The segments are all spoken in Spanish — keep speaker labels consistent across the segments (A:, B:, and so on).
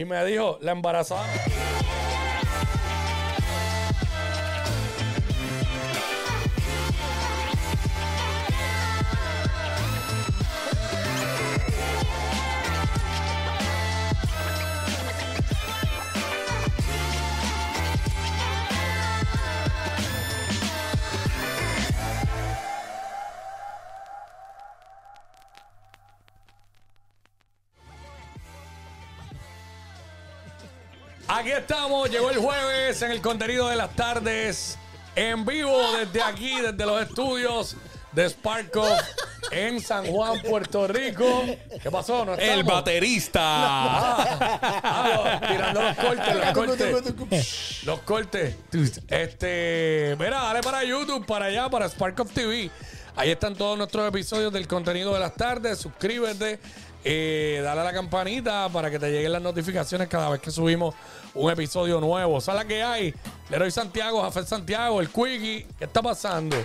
A: y me dijo, la embarazada. Aquí estamos, llegó el jueves en el contenido de las tardes, en vivo desde aquí, desde los estudios de Sparko en San Juan, Puerto Rico. ¿Qué pasó? ¿No
B: El baterista.
A: Ah, los- tirando los cortes, los cortes. Los cortes. Este, mira, dale para YouTube, para allá, para Spark of TV. Ahí están todos nuestros episodios del contenido de las tardes. Suscríbete, eh, dale a la campanita para que te lleguen las notificaciones cada vez que subimos un episodio nuevo. ¿Sabes la que hay? Leroy Santiago, Jafet Santiago, el Quickie. ¿Qué está pasando?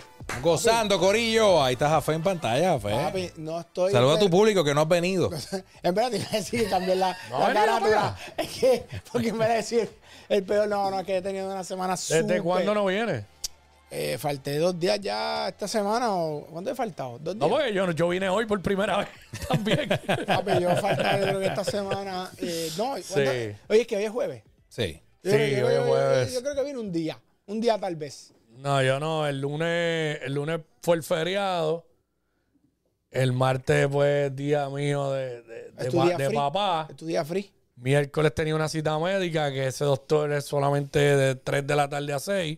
B: Gozando, Corillo. Ahí está Jafé en pantalla, Jafé.
C: Papi, no estoy.
B: Saluda a tu público que no has venido.
C: En verdad te iba a decir que cambié la,
A: No,
C: la carátula. Es que, porque en vez de decir el peor, no, no, es que he tenido una semana
A: ¿Desde
C: súper.
A: cuándo no viene?
C: Eh, falté dos días ya esta semana. o ¿Cuándo he faltado? Dos
A: No,
C: días.
A: porque yo, yo vine hoy por primera vez también.
C: Papi, yo falté yo creo que esta semana. eh, no. Oye, es que hoy es jueves.
B: Sí.
C: Yo
A: Sí,
C: creo que- yo
A: hoy es
C: creo que-
A: jueves.
C: Yo creo que viene un día. Un día tal vez.
A: No, yo no. El lunes, el lunes fue el feriado. El martes fue día mío de, de, pa- papá.
C: Es tu día free.
A: Miércoles tenía una cita médica que ese doctor es solamente de 3 de la tarde a 6.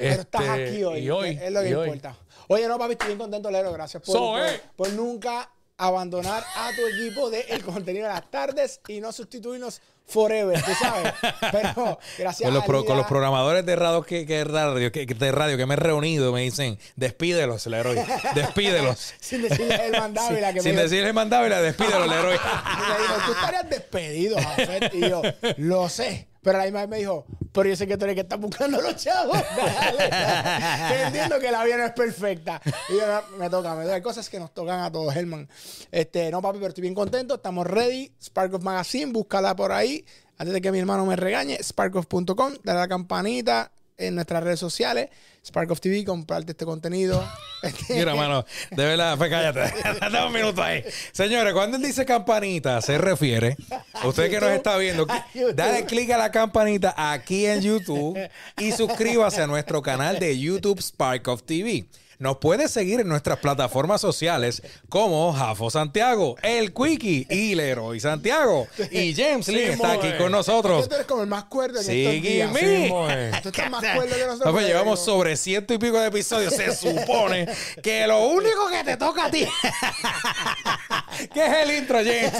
C: Pero estás aquí hoy.
A: Este, Y hoy.
C: Es lo que
A: y hoy.
C: importa. Oye, no, papi, estoy bien contento, Lero. Gracias por,
A: So,
C: por,
A: eh.
C: por nunca abandonar a tu equipo del contenido de las tardes y no sustituirnos forever, tú sabes. Pero gracias
B: Con los,
C: a
B: pro-
C: Lida-
B: con los programadores de radio que, que radio, que, que- de radio que me he reunido me dicen, despídelos, Leroy. Despídelos.
C: Sin decirle el mandávila que
B: Sin
C: me
B: decirle mandable, despídelos, Leroy.
C: me dijo, tú estarías despedido, Jafet. Y yo, lo sé. Pero la misma vez me dijo, pero yo sé que tú eres que estás buscando los chavos. Entiendo que la vida no es perfecta. Y yo, "No, me toca, me toca. Hay cosas que nos tocan a todos, Herman. Este, no, papi, pero estoy bien contento. Estamos ready. Spark of Magazine, búscala por ahí. Antes de que mi hermano me regañe, sparkoff.com, dale a la campanita en nuestras redes sociales. Spark of TV, comparte este contenido.
B: Mira, mano, de verdad, pues cállate. Dame un minuto ahí. Señores, cuando él dice campanita, se refiere usted que nos está viendo. Dale clic a la campanita aquí en YouTube y suscríbase a nuestro canal de YouTube Spark of TV. Nos puede seguir en nuestras plataformas sociales como Jafo Santiago, El Quickie y Leroy Santiago. Y James Lee
A: Sí,
B: está aquí con
C: que
B: nosotros.
C: tú eres como el más cuerdo en
B: Sigue
C: estos días.
B: mi.
A: Sí.
C: Tú estás más cuerdo que nosotros.
B: Llevamos sobre ciento y pico de episodios. Se supone que lo único que te toca a ti. ¿Qué es el intro, James?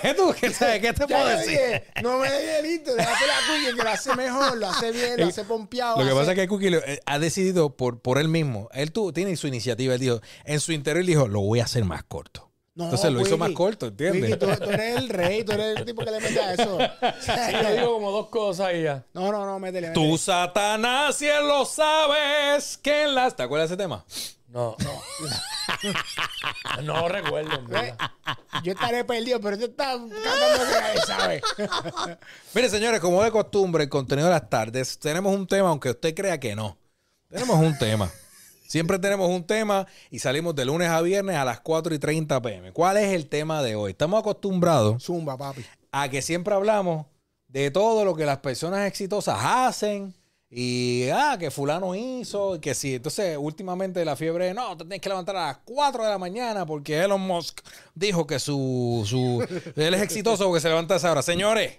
B: ¿Qué tú qué sabes? ¿Qué te
C: Ya
B: puedo decir?
C: dije, no me dé el intro, déjate la cuña que lo hace mejor, lo hace bien, lo hace pompeado.
B: Lo que
C: hace-
B: pasa es que Cookie eh, ha decidido por, por él mismo. Él tu- tiene su iniciativa. Él dijo, en su interior dijo, lo voy a hacer más corto.
C: No,
B: Entonces lo hizo más corto, ¿entiendes?
C: Wiki, tú, tú eres el rey, tú eres el tipo que le mete a eso. Sea,
A: Yo digo como dos cosas y ya.
C: No, no, no, métele, métele.
B: Tú, Satanás, si él lo sabes, que en las... ¿Te acuerdas de ese tema?
A: No, no. no recuerdo. verdad.
C: Yo estaré perdido, pero tú estás cantando que nadie sabe.
B: Mire, señores, como de costumbre, el contenido de las tardes, tenemos un tema, aunque usted crea que no. Tenemos un tema. Siempre tenemos un tema y salimos de lunes a viernes a las 4 y 30 pm. ¿Cuál es el tema de hoy? Estamos acostumbrados
C: Zumba, papi.
B: a que siempre hablamos de todo lo que las personas exitosas hacen y ah, que fulano hizo y que sí. Entonces, últimamente la fiebre no, te tienes que levantar a las 4 de la mañana porque Elon Musk dijo que su, su él es exitoso porque se levanta a esa hora. Señores,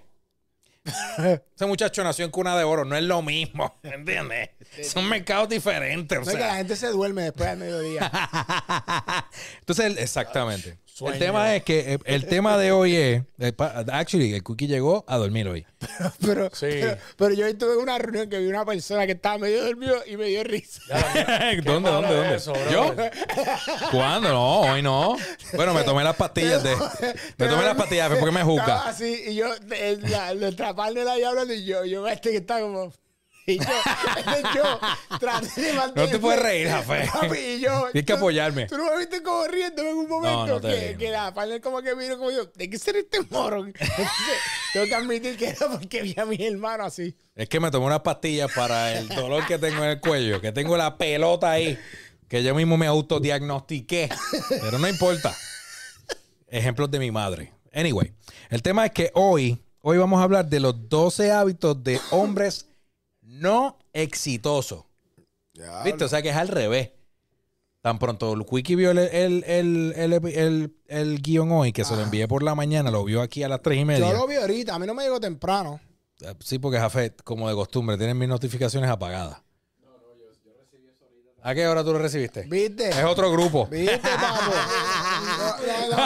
B: ese muchacho nació en cuna de oro, no es lo mismo, ¿entiendes? Son mercados diferentes, o
C: No es que la
B: sea.
C: gente se duerme después del mediodía.
B: Entonces, exactamente.
A: Sueño.
B: El tema es que eh, el tema de hoy es, eh, pa- actually, el cookie llegó a dormir hoy.
C: Pero,
A: Sí.
C: pero, pero yo tuve una reunión que vi una persona que estaba medio dormido y me dio risa.
B: ¿Dónde,
A: malo
B: dónde, dónde?
A: eso.
B: ¿Yo? ¿Cuándo? No, hoy no. Bueno, me tomé las pastillas de. Me tomé las pastillas porque me
C: Estaba
B: juzga.
C: así y yo, en la, nuestra partner ahí hablando y yo, yo este que está como... Y yo, yo traté de mantener.
B: No te puedes reír, Jafé.
C: Papi, y yo.
B: Tienes que apoyarme.
C: Tú no me viste como riéndome en un momento.
B: No, no te
C: que, que la partner como que vino como yo. ¿De qué ser este morón? Tengo que admitir que era porque vi a mi hermano así.
B: Es que me tomé unas pastillas para el dolor que tengo en el cuello, que tengo la pelota ahí, que yo mismo me autodiagnostiqué. Pero no importa. Ejemplos de mi madre. Anyway, el tema es que hoy, hoy vamos a hablar de los 12 hábitos de hombres no exitosos. ¿Viste? O sea que es al revés. Tan pronto el Quickie vio el, el, el, el, guion hoy, que se lo envié por la mañana, lo vio aquí a las 3 y media.
C: Yo lo vi ahorita, a mí no me llegó temprano.
B: Eh, Sí, porque Jafet, como de costumbre, tienen mis notificaciones apagadas. ¿A qué hora tú lo recibiste?
C: ¿Viste?
B: Es otro grupo.
C: ¿Viste, papo? No, no,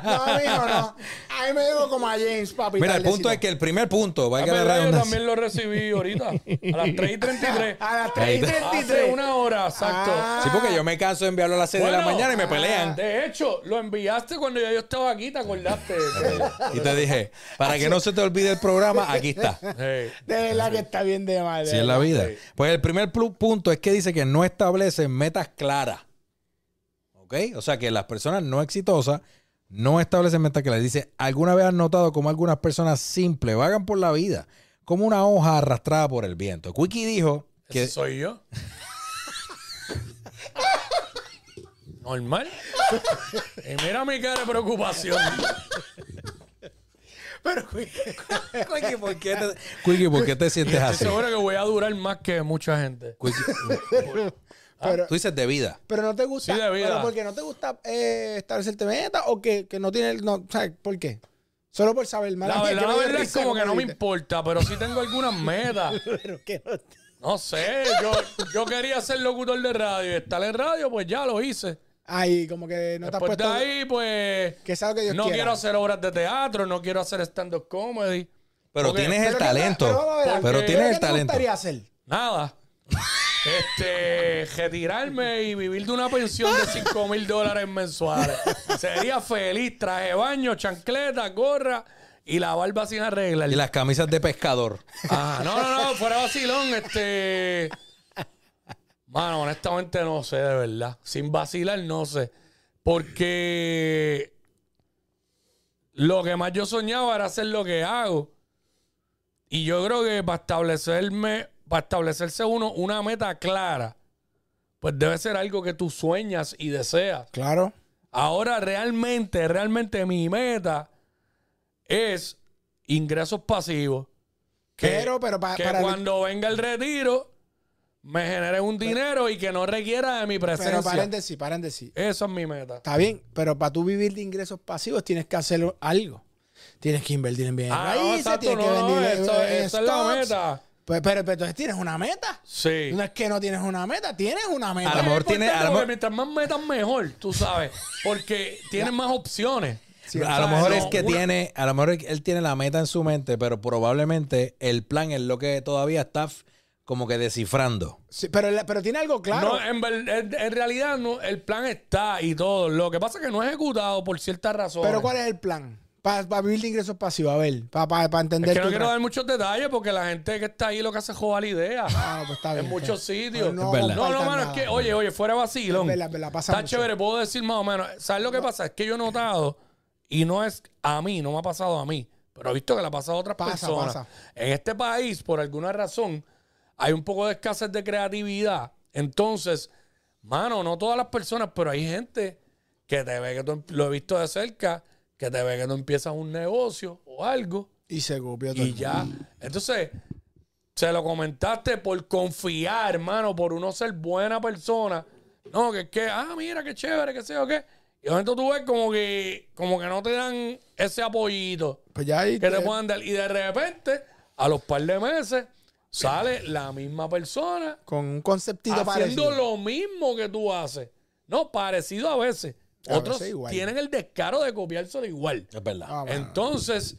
C: no, no. Mijo, no. A mí me llegó como a James, papi.
B: Mira, el
C: tardecito.
B: punto es que el primer punto,
A: Es
B: valga la
A: verdad, yo
B: redundancia.
A: también lo recibí ahorita. A las 3 y 33.
C: A las
B: Ahí
C: 3 y
B: está.
C: 33.
A: Hace una hora, exacto.
C: Ah.
B: Sí, porque yo me canso de enviarlo a las 6 de la
A: Bueno,
B: mañana y me pelean.
A: De hecho, lo enviaste cuando ya yo estaba aquí, ¿te acordaste?
B: Y te dije, para que no se te olvide el programa, aquí está.
A: Hey.
C: De verdad que está bien de madre.
B: Si es la vida. Pues el primer plu- punto es que dice que no establece metas claras. ¿Ok? O sea que las personas no exitosas no establecen metas claras. Dice, ¿alguna vez has notado cómo algunas personas simples vagan por la vida como una hoja arrastrada por el viento? Quickie dijo que...
A: ¿Ese soy yo? Normal. Y mira mi cara de preocupación.
C: Pero,
B: Quickie, ¿por qué te, Quickie, ¿por qué te sientes
A: Estoy
B: así?
A: seguro que voy a durar más que mucha gente.
B: Quickie,
C: pero,
B: tú dices de vida.
C: pero no te gusta.
A: Sí, de vida.
C: Pero porque no te gusta eh, establecerte meta o que, que no tiene. No, ¿Sabes por qué? Solo por saber más.
A: La verdad, la verdad es como que no me importa, pero sí tengo algunas metas.
C: Pero que no.
A: No sé, yo, yo quería ser locutor de radio y estar en radio, pues ya lo hice.
C: Ay, como que no te has
A: Después de
C: puesto.
A: ahí, pues.
C: Que sea lo que Dios
A: no
C: quiera.
A: quiero hacer obras de teatro, no quiero hacer stand-up comedy.
B: Pero
A: Porque-
B: tienes el
C: Pero que-
B: talento.
C: pero ver,
A: Porque-
B: Pero
C: ¿qué
B: tienes el
C: te
B: talento.
C: gustaría hacer?
A: Nada. Este, retirarme y vivir de una pensión de 5 mil dólares mensuales. Sería feliz, traje baño, chancleta, gorra y la barba sin arreglar.
B: Y las camisas de pescador.
A: Ah, no, no, no, fuera vacilón, este. Mano, honestamente no sé, de verdad. Sin vacilar, no sé. Porque lo que más yo soñaba era hacer lo que hago. Y yo creo que para establecerme, para establecerse uno una meta clara, pues debe ser algo que tú sueñas y deseas.
C: Claro.
A: Ahora realmente, realmente mi meta es ingresos pasivos. Que,
C: Pero, pero pa-
A: que
C: para.
A: cuando venga el retiro me genere un dinero y que no requiera de mi presencia.
C: Pero paréntesis, paréntesis.
A: Esa es mi meta.
C: Está bien, pero para tú vivir de ingresos pasivos tienes que hacer algo. Tienes que invertir en bienes
A: Ah, no,
C: raíces,
A: exacto,
C: tienes
A: no,
C: que
A: no,
C: vender
A: eso- es la meta.
C: Pues, pero, pero entonces tienes una meta.
A: Sí.
C: No es que no tienes una meta, tienes una meta.
B: A lo mejor tiene- a lo mejor-
A: mientras más metas, mejor, tú sabes. Porque tienes más opciones.
C: Sí,
B: a lo mejor
A: no,
B: es que
A: una-
B: tiene, a lo mejor él tiene la meta en su mente, pero probablemente el plan es lo que todavía está como que descifrando.
C: Sí, pero, pero tiene algo claro.
A: No, en, en- en realidad no, el plan está y todo. Lo que pasa es que no es ejecutado por ciertas razones.
C: pero ¿cuál es el plan? Para vivir de ingresos pasivos, a ver, para entender.
A: Es que no quiero dar muchos detalles porque la gente que está ahí lo que hace es joder la idea.
C: Ah, pues está bien.
A: en muchos sitios.
C: No.
A: No, no, mano, es que, oye, oye, fuera vacilón.
C: Es verdad, verdad, pasa
A: Está
C: mucho.
A: chévere, puedo decir más o menos. ¿Sabes lo que pasa? Es que yo he notado, y no es a mí, no me ha pasado a mí, pero he visto que le ha pasado a otras
C: Pasa,
A: personas.
C: pasa.
A: En este país, por alguna razón, hay un poco de escasez de creatividad. Entonces, mano, no todas las personas, pero hay gente que te ve que tú, lo he visto de cerca, que te ve que tú empiezas un negocio o algo
C: Y se copió todo.
A: y ya. Entonces, se lo comentaste por confiar, hermano, por uno ser buena persona. No, que es que, ah, mira, qué chévere, que sé o qué. Y de momento tú ves como que, como que no te dan ese apoyito
C: Pues ya ahí.
A: que
C: te-
A: te puedan dar. Y de repente, a los par de meses, sale la misma persona
C: Con un conceptito
A: haciendo
C: parecido.
A: lo mismo que tú haces. No, parecido a veces. Otros tienen el descaro de copiárselo igual.
B: Es verdad.
C: Ah.
A: Entonces,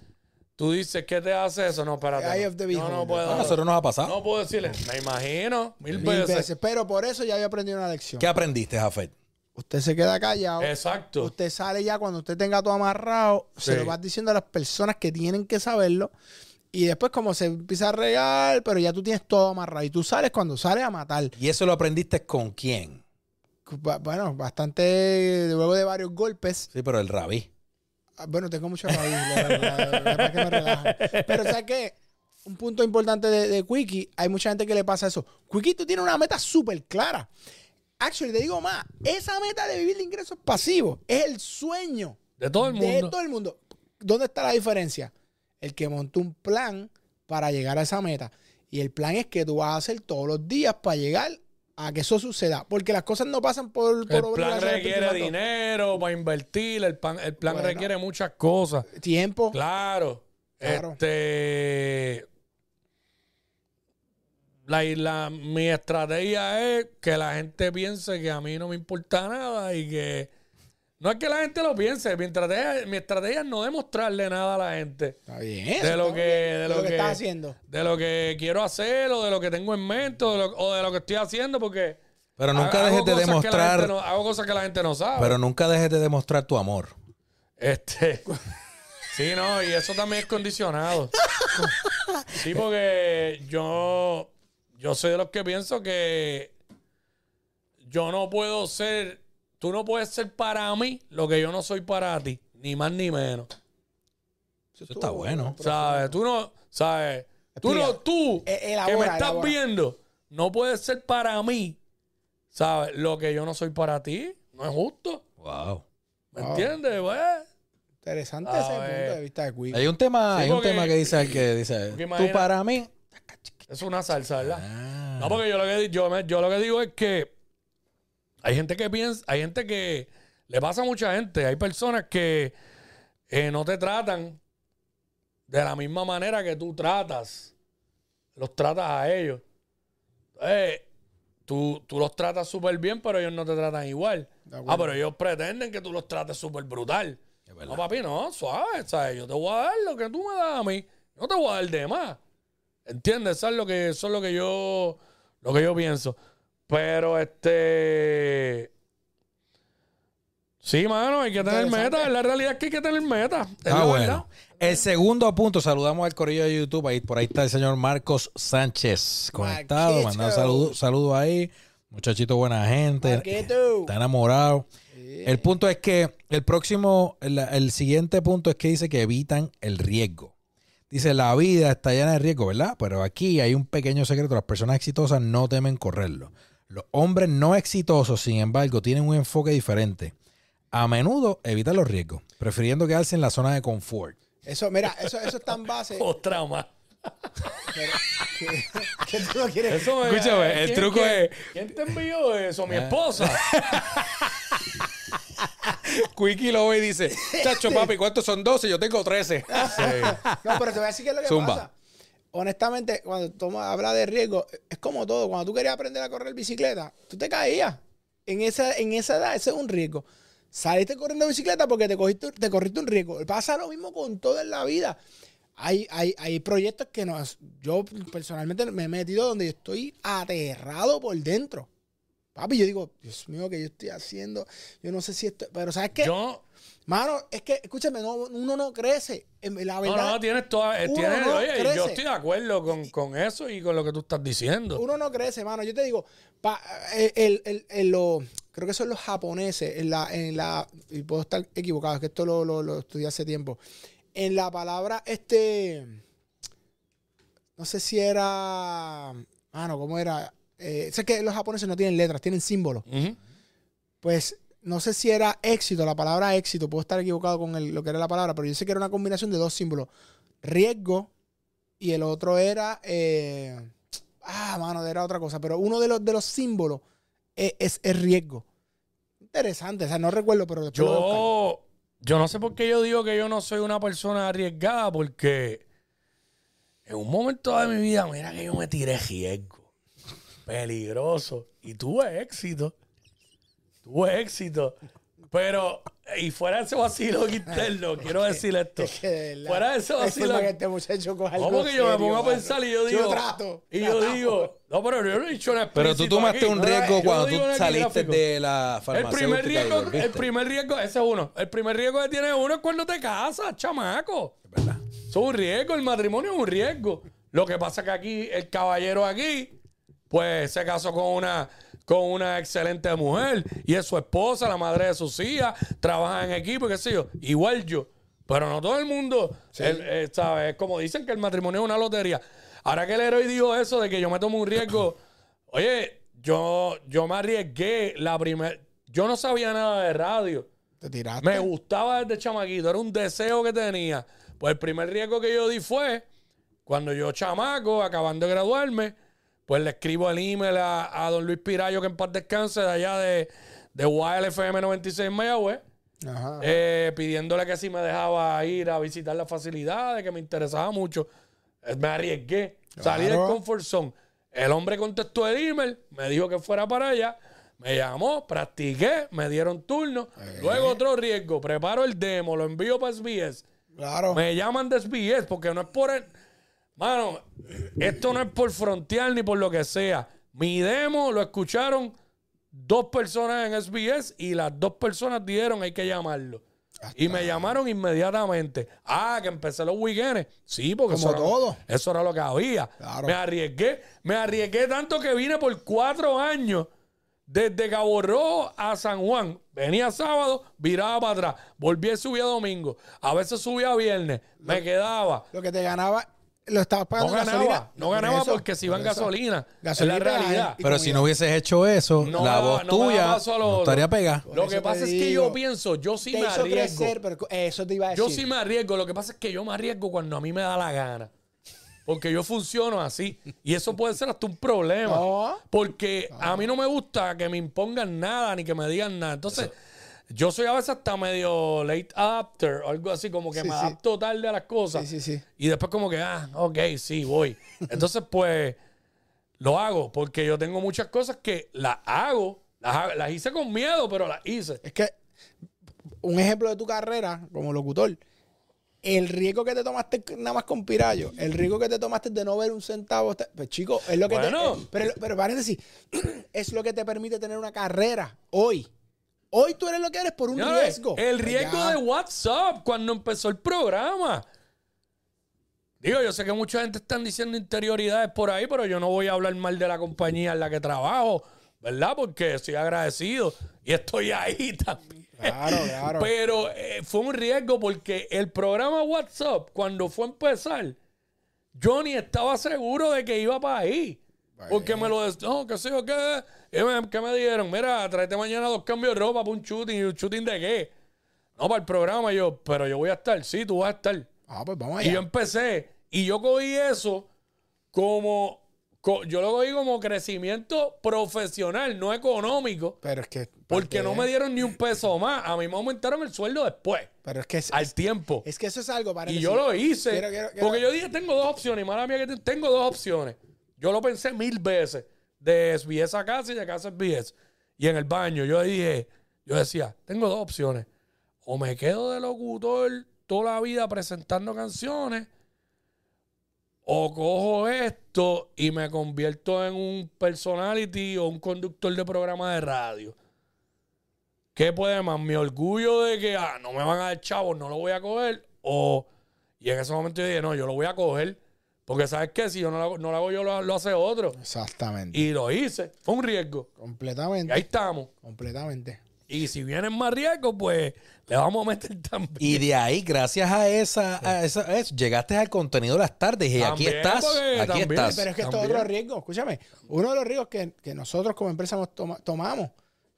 A: tú dices, ¿qué te hace eso? No, espérate.
C: Eye
A: no.
C: of the
A: no, puedo.
B: a nosotros nos ha pasado.
A: No puedo decirle. Me imagino. Mil,
C: Mil
A: veces.
C: veces. Pero por eso ya había aprendido una lección.
B: ¿Qué aprendiste, Jafet?
C: Usted se queda callado.
A: Exacto.
C: Usted sale ya cuando usted tenga todo amarrado. Se lo vas diciendo a las personas que tienen que saberlo. Y después como se empieza a regar, pero ya tú tienes todo amarrado. Y tú sales cuando sales a matar.
B: ¿Y eso lo aprendiste con quién?
C: Bueno, bastante, luego de varios golpes.
B: Sí, pero el rabí.
C: Ah, Bueno, tengo mucho raíz, la verdad, la verdad que me relajan. Pero ¿sabes qué? Un punto importante de, de Quickie, hay mucha gente que le pasa eso. Quickie, tú tienes una meta súper clara. Actually, te digo más, esa meta de vivir de ingresos pasivos es el sueño
A: De todo el
C: de
A: mundo.
C: todo el mundo. ¿Dónde está la diferencia? El que montó un plan para llegar a esa meta. Y el plan es que tú vas a hacer todos los días para llegar a que eso suceda. Porque las cosas no pasan por, por
A: El plan requiere dinero para invertir. El, pan- el plan
C: Bueno.
A: requiere muchas cosas.
C: Tiempo.
A: Claro.
C: Claro.
A: Este. La, la- mi estrategia es que la gente piense que a mí no me importa nada y que. No es que la gente lo piense. Mi estrategia, mi estrategia es no demostrarle nada a la gente.
C: Está bien.
A: De lo que, de lo que,
C: estás haciendo.
A: de lo que quiero hacer o de lo que tengo en mente o de lo, o de lo que estoy haciendo porque
B: Pero nunca dejes de demostrar.
A: no- hago cosas que la gente no sabe.
B: Pero nunca dejes de demostrar tu amor.
A: Este. Sí, no, y eso también es condicionado. Sí, porque yo. Yo soy de los que pienso que. Yo no puedo ser. Tú no puedes ser para mí lo que yo no soy para ti. Ni más ni menos.
B: Eso está bueno.
A: ¿Sabes? Tú no. ¿Sabes? Tú no. Tú.
C: Eh,
A: que
C: elabora,
A: me estás
C: elabora.
A: viendo. No puedes ser para mí. ¿Sabes? Lo que yo no soy para ti. No es justo.
B: Wow.
A: ¿Me
C: Wow.
A: entiendes, güey?
C: Interesante
A: A
C: ese
A: ver.
C: punto de vista de Quick.
B: Hay un tema,
A: Sí,
B: hay un tema que dice el que dice, tú
A: imagina-
B: para mí.
A: Es una salsa, ¿verdad?
B: Ah.
A: No, porque yo lo que, yo, me- yo lo que digo es que hay gente que piensa, hay gente que le pasa a mucha gente, hay personas que eh, no te tratan de la misma manera que tú tratas, los tratas a ellos. Eh, tú, tú los tratas súper bien, pero ellos no te tratan igual. Ah, pero ellos pretenden que tú los trates súper brutal. No, papi, no, suave, ¿sabes? Yo te voy a dar lo que tú me das a mí. No te voy a dar de más. ¿Entiendes? Eso es lo que, eso es lo que yo, lo que yo pienso. Pero este. Sí, mano, hay que tener
C: Interesante.
A: meta. La realidad es que hay que tener meta. Es
B: Ah, bueno.
A: verdad.
B: El segundo punto, saludamos al corillo de YouTube. Ahí, por ahí está el señor Marcos Sánchez conectado. Mandando saludos saludo ahí. Muchachito, buena gente.
C: Marquito.
B: Está enamorado. El punto es que el próximo, el, el siguiente punto es que dice que evitan el riesgo. Dice, la vida está llena de riesgo, ¿verdad? Pero aquí hay un pequeño secreto. Las personas exitosas no temen correrlo. Los hombres no exitosos, sin embargo, tienen un enfoque diferente. A menudo evitan los riesgos, prefiriendo quedarse en la zona de confort.
C: Eso, mira, eso, eso está en base.
A: Otra más.
C: pero- que, que tú no quieres.
A: Eso me-
B: Escúchame, el
A: ¿quién-
B: truco
A: quién-
B: es-
A: ¿Quién te envió eso? Mi esposa.
B: Quickie lo ve y dice, chacho papi, ¿cuántos son 12? Yo tengo 13.
C: No, pero te voy a decir qué es lo que
B: Zumba.
C: pasa. Honestamente, cuando tú hablas de riesgo, es como todo. Cuando tú querías aprender a correr bicicleta, tú te caías. En esa, en esa edad, ese es un riesgo. Saliste corriendo bicicleta porque te, cogiste, te corriste un riesgo. Pasa lo mismo con todo en la vida. Hay, hay, hay proyectos que nos, yo personalmente me he metido donde yo estoy aterrado por dentro. Papi, yo digo, Dios mío, ¿qué yo estoy haciendo? Yo no sé si esto. Pero ¿sabes qué?
A: Yo.
C: Mano, es que, escúchame, no, uno no crece. En La
A: No,
C: verdad,
A: no, tienes toda. eh, tienes-
C: no
A: oye,
C: crece.
A: yo estoy de acuerdo con, con eso y con lo que tú estás diciendo.
C: uno no crece, mano. Yo te digo, pa- el, el- el- el- lo- creo que son los japoneses, en la, en la, y puedo estar equivocado, es que esto lo, lo, lo estudié hace tiempo. En la palabra, este, no sé si era, ah, no, ¿cómo era? Eh, sé que los japoneses no tienen letras, tienen símbolos. Pues no sé si era éxito, la palabra éxito, puedo estar equivocado con lo que era la palabra, pero yo sé que era una combinación de dos símbolos. Riesgo y el otro era... eh, ah, mano, era otra cosa, pero uno de los, de los símbolos es, es, es riesgo. Interesante, o sea, no recuerdo, pero después.
A: Yo, yo no sé por qué yo digo que yo no soy una persona arriesgada, porque en un momento de mi vida, mira que yo me tiré riesgo. Peligroso. Y tuve éxito. Tuve éxito. Pero, y fuera de ese vacilo interno, quiero decir esto.
C: Es que de verdad,
A: Fuera de ese
C: es
A: vacilo.
C: que este muchacho coja
A: ¿Cómo que yo me pongo a pensar y yo digo.
C: trato.
A: y yo digo. No, pero yo no he dicho nada
B: Pero tú tomaste
A: aquí.
B: un riesgo
A: yo
B: cuando tú
A: el
B: saliste de la
A: El
B: farmacéutica.
A: primer,
B: y
A: riesgo, el primer riesgo, ese es uno. El primer riesgo que tiene uno es cuando te casas, chamaco.
B: ¿Verdad?
A: es un riesgo, el matrimonio es un riesgo. Lo que pasa que aquí, el caballero aquí, pues se casó con una, con una excelente mujer y es su esposa, la madre de sus hijas, trabaja en equipo, qué sé yo. Igual yo. Pero no todo el mundo, el- eh, ¿sabes? Como dicen que el matrimonio es una lotería. Ahora que el héroe dijo eso de que yo me tomo un riesgo, oye, yo, yo me arriesgué la primera. Yo no sabía nada de radio.
C: Te tiraste.
A: Me gustaba desde chamaquito, era un deseo que tenía. Pues el primer riesgo que yo di fue cuando yo chamaco, acabando de graduarme, pues le escribo el email a, a don Luis Pirayo, que en paz descanse, de allá de, de YLFM 96 en Mayagüez,
C: Ajá.
A: eh, pidiéndole que si me dejaba ir a visitar las facilidades, que me interesaba mucho. Eh, Me arriesgué, salí del comfort zone. El hombre contestó el email, me dijo que fuera para allá, me llamó, practiqué, me dieron turno. Luego otro riesgo, preparo el demo, lo envío para SBS.
C: Claro.
A: Me llaman de SBS porque no es por el. Mano, esto no es por frontear ni por lo que sea. Mi demo lo escucharon dos personas en SBS y las dos personas dijeron hay que llamarlo. Y me llamaron inmediatamente. Ah, que empecé los weekends. Sí, porque
C: Como
A: eso, era-
C: todo.
A: eso era lo que había.
C: Claro.
A: Me arriesgué. Me arriesgué tanto que vine por cuatro años. Desde Cabo Rojo a San Juan. Venía sábado, viraba para atrás. Volví y subía domingo. A veces subía viernes. Me quedaba.
C: Lo que te ganaba, lo estabas
A: No
C: pagando en
A: ganaba.
C: gasolina.
A: No
C: Por
A: ganaba
C: eso,
A: porque si iba en
C: por
A: gasolina.
C: Gasolina
A: es la realidad.
B: Pero si no hubieses hecho eso,
A: No
B: la voz
A: no
B: tuya
A: paso a lo
B: no estaría pegada.
A: Lo que pasa es que yo pienso, yo sí
C: te
A: me
C: hizo
A: arriesgo.
C: crecer, pero eso te iba a decir.
A: Yo sí me arriesgo. Lo que pasa es que yo me arriesgo cuando a mí me da la gana. Porque yo funciono así. Y eso puede ser hasta un problema.
C: No.
A: Porque a mí no me gusta que me impongan nada ni que me digan nada. Entonces, yo soy a veces hasta medio late adapter o algo así, como que
C: Sí,
A: me
C: sí.
A: adapto tarde a las cosas.
C: Sí, sí, sí.
A: Y después como que, ah, ok, sí, voy. Entonces, pues, lo hago. Porque yo tengo muchas cosas que las hago. Las, hago- las hice con miedo, pero las hice.
C: Es que un ejemplo de tu carrera como locutor, el riesgo que te tomaste nada más con Pirayo, el riesgo que te tomaste de no ver un centavo, pues chico, es lo que
A: Bueno.
C: te... eh, pero, pero paréntesis, es lo que te permite tener una carrera hoy. Hoy tú eres lo que eres por un riesgo.
A: El riesgo
C: ya.
A: de WhatsApp cuando empezó el programa. Digo, yo sé que mucha gente están diciendo interioridades por ahí, pero yo no voy a hablar mal de la compañía en la que trabajo, ¿verdad? Porque estoy agradecido y estoy ahí también.
C: Claro, claro.
A: Pero eh, fue un riesgo porque el programa WhatsApp, cuando fue a empezar, yo ni estaba seguro de que iba para ahí. Porque me lo no, qué sé yo qué. Y me- ¿Qué me dijeron? Mira, tráete mañana dos cambios de ropa para un shooting. ¿Y un shooting de qué? No, para el programa. Y yo, pero yo voy a estar. Sí, tú vas a estar.
C: Ah, pues vamos
A: Y yo
C: allá.
A: empecé. Y yo cogí eso como. co- yo lo cogí como crecimiento profesional, no económico.
C: Pero es que...
A: Porque no me dieron ni un peso más. A mí me aumentaron el sueldo después,
C: Pero es que es,
A: al tiempo.
C: es que eso es algo,
A: Y
C: paréntesis.
A: yo lo hice.
C: Quiero- quiero- quiero-
A: Porque yo dije, tengo dos opciones. Y mala mía que te- tengo dos opciones. Yo lo pensé mil veces. De SBS a casa y de casa a SBS. Y en el baño yo dije, yo decía, tengo dos opciones. O me quedo de locutor toda la vida presentando canciones. O cojo esto y me convierto en un personality o un conductor de programa de radio. ¿Qué puede más? Mi orgullo de que ah, no me van a dar chavos, no lo voy a coger. O, y en ese momento yo dije, no, yo lo voy a coger. Porque ¿sabes qué? Si yo no lo hago, no lo hago yo, lo, lo hace otro.
C: Exactamente.
A: Y lo hice. Fue un riesgo. Y
C: completamente.
A: ahí estamos.
C: Completamente.
A: Y si vienen más riesgos, pues le vamos a meter también.
B: Y de ahí, gracias a esa, a esa a eso, llegaste al contenido de las tardes y aquí estás.
A: porque
B: Aquí
A: también,
B: estás.
C: Pero es que esto es otro riesgo. Escúchame, uno de los riesgos que, que nosotros como empresa toma- tomamos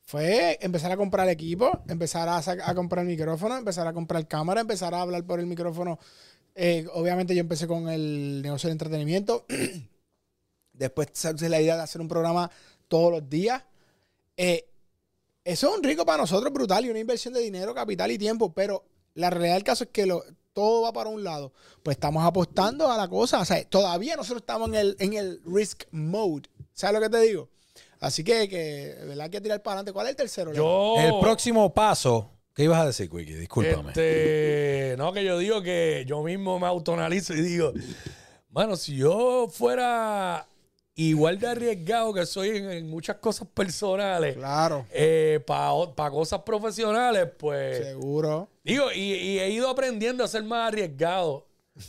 C: fue empezar a comprar equipo, empezar a, a comprar micrófono, empezar a comprar cámara, empezar a hablar por el micrófono. Eh, obviamente yo empecé con el negocio de entretenimiento. Después surge la idea de hacer un programa todos los días. Eh, eso es un riesgo para nosotros brutal y una inversión de dinero, capital y tiempo, pero la realidad del caso es que lo- todo va para un lado. Pues estamos apostando a la cosa. O sea, todavía nosotros estamos en el, en el risk mode. ¿Sabes lo que te digo? Así que, que verdad hay que tirar para adelante. ¿Cuál es el tercero?
A: Yo.
B: El próximo paso. ¿Qué ibas a decir, Quickie? Discúlpame.
A: Este, no, que yo digo que yo mismo me autonalizo y digo, bueno, si yo fuera igual de arriesgado que soy en, en muchas cosas personales,
C: Claro,
A: para cosas profesionales, pues
C: seguro.
A: digo, y, y he ido aprendiendo a ser más arriesgado.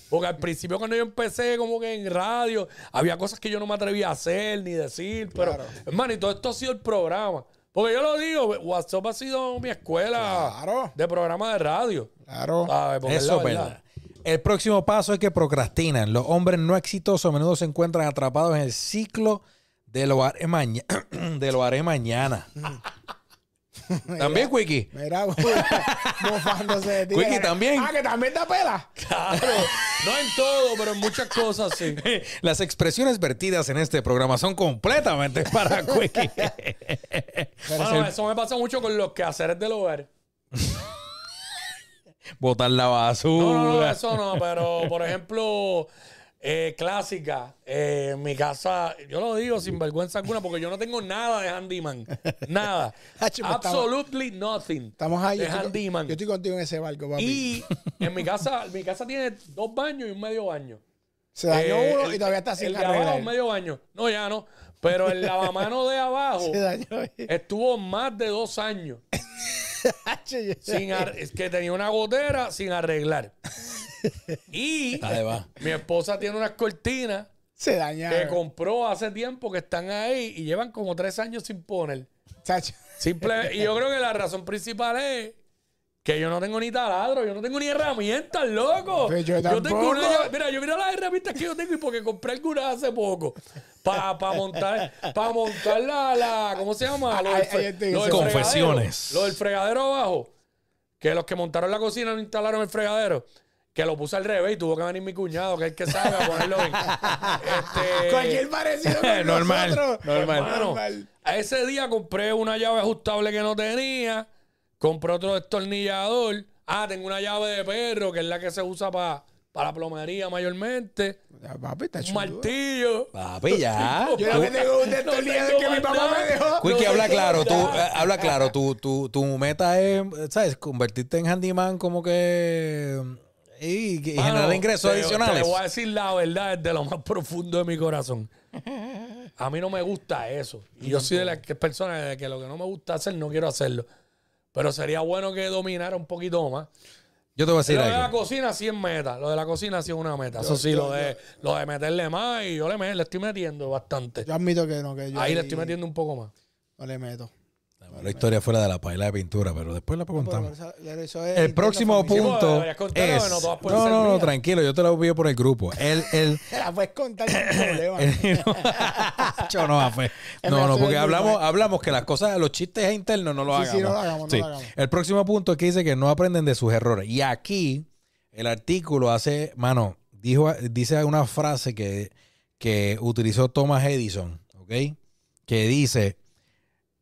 A: Porque al principio cuando yo empecé como que en radio, había cosas que yo no me atrevía a hacer ni decir, pero hermano, y todo esto ha sido el programa. Porque yo lo digo, WhatsApp ha sido mi escuela
C: Claro.
A: de programa de radio.
C: Claro.
A: Porque
B: Eso es verdad. El próximo paso es que procrastinan. Los hombres no exitosos a menudo se encuentran atrapados en el ciclo de lo haré, maña- de lo haré mañana. También, Quickie.
C: Mira, mofándose de ti.
B: También.
C: Ah, que también da pela.
A: Claro, no en todo, pero en muchas cosas sí.
B: Las expresiones vertidas en este programa son completamente para Quickie.
A: Mano, eso me pasa mucho con los quehaceres del hogar.
B: Botar la basura.
A: No, no, no, eso no, pero por ejemplo, eh, clásica, eh, en mi casa, yo lo digo sin vergüenza alguna porque yo no tengo nada de handyman. Nada.
C: Pues,
A: Absolutely nothing.
C: Estamos ahí.
A: De
C: yo estoy-
A: handyman.
C: Yo estoy contigo en ese barco, papi.
A: Y en mi casa, mi casa tiene dos baños y un medio baño.
C: Se dañó
A: Eh,
C: uno
A: el-
C: y todavía está
A: El
C: sin
A: de abajo, medio baño. No, ya no. Pero el lavamano de abajo
C: Se dañó.
A: estuvo más de dos años. Sin ar- es que tenía una gotera sin arreglar. Y
B: va.
A: mi esposa tiene unas cortinas
C: Se
A: que compró hace tiempo que están ahí y llevan como tres años sin poner.
C: Chacho.
A: Simple, y yo creo que la razón principal es que yo no tengo ni taladro, yo no tengo ni herramientas, loco.
C: Pues yo
A: tengo una llave- mira, yo mira las herramientas que yo tengo y porque compré algunas hace poco. Para montar, para montar la, la, ¿cómo se llama? Lo del del.
B: Confesiones.
A: Lo del fregadero abajo. Que los que montaron la cocina no instalaron el fregadero. Que lo puse al revés y tuvo que venir mi cuñado, que es el que sabe, a ponerlo bien. Este,
C: Cualquier parecido con
B: Normal,
C: nosotros.
B: normal.
A: Hermano, a ese día compré una llave ajustable que no tenía. Compré otro destornillador. Ah, tengo una llave de perro, que es la que se usa para la plomería mayormente.
C: Ya, papi, está
A: Un
C: chulo.
A: martillo.
B: Papi, ya.
C: Yo lo que tengo es un destornillador que mi papá me dejó.
B: Quickie,
A: No
B: habla claro, tú, eh, habla claro, tu, tu, tu meta es, ¿sabes? Convertirte en handyman como que y, y
A: Mano,
B: generar ingresos
A: te-
B: adicionales.
A: Te voy a decir la verdad desde lo más profundo de mi corazón. A mí no me gusta eso. Y yo soy de las personas de que lo que no me gusta hacer no quiero hacerlo. Pero sería bueno que dominara un poquito más.
B: Yo te voy a decir
A: Lo de la cocina sí es meta. Lo de la cocina sí es una meta. Eso sí, lo de, lo de meterle más y yo le, me- le estoy metiendo bastante.
C: Yo admito que no, que yo
A: Ahí le estoy metiendo un poco más.
C: No le meto.
B: La historia fuera de la paila de pintura, pero después la contamos.
C: eso- eso es
B: El próximo punto es...
A: no
B: No, no, tranquilo, yo te lo envío por el grupo. El, el,
C: La puedes contar sin problema.
B: Yo no, no, no, porque hablamos,
C: mal.
B: hablamos que las cosas, los chistes internos no los
C: Sí,
B: hagamos.
C: sí, no lo hagamos, no
B: Sí.
C: lo hagamos.
B: El próximo punto es que dice que no aprenden de sus errores. Y aquí el artículo hace, mano, dijo, dice una frase que, que utilizó Thomas Edison, ¿ok? Que dice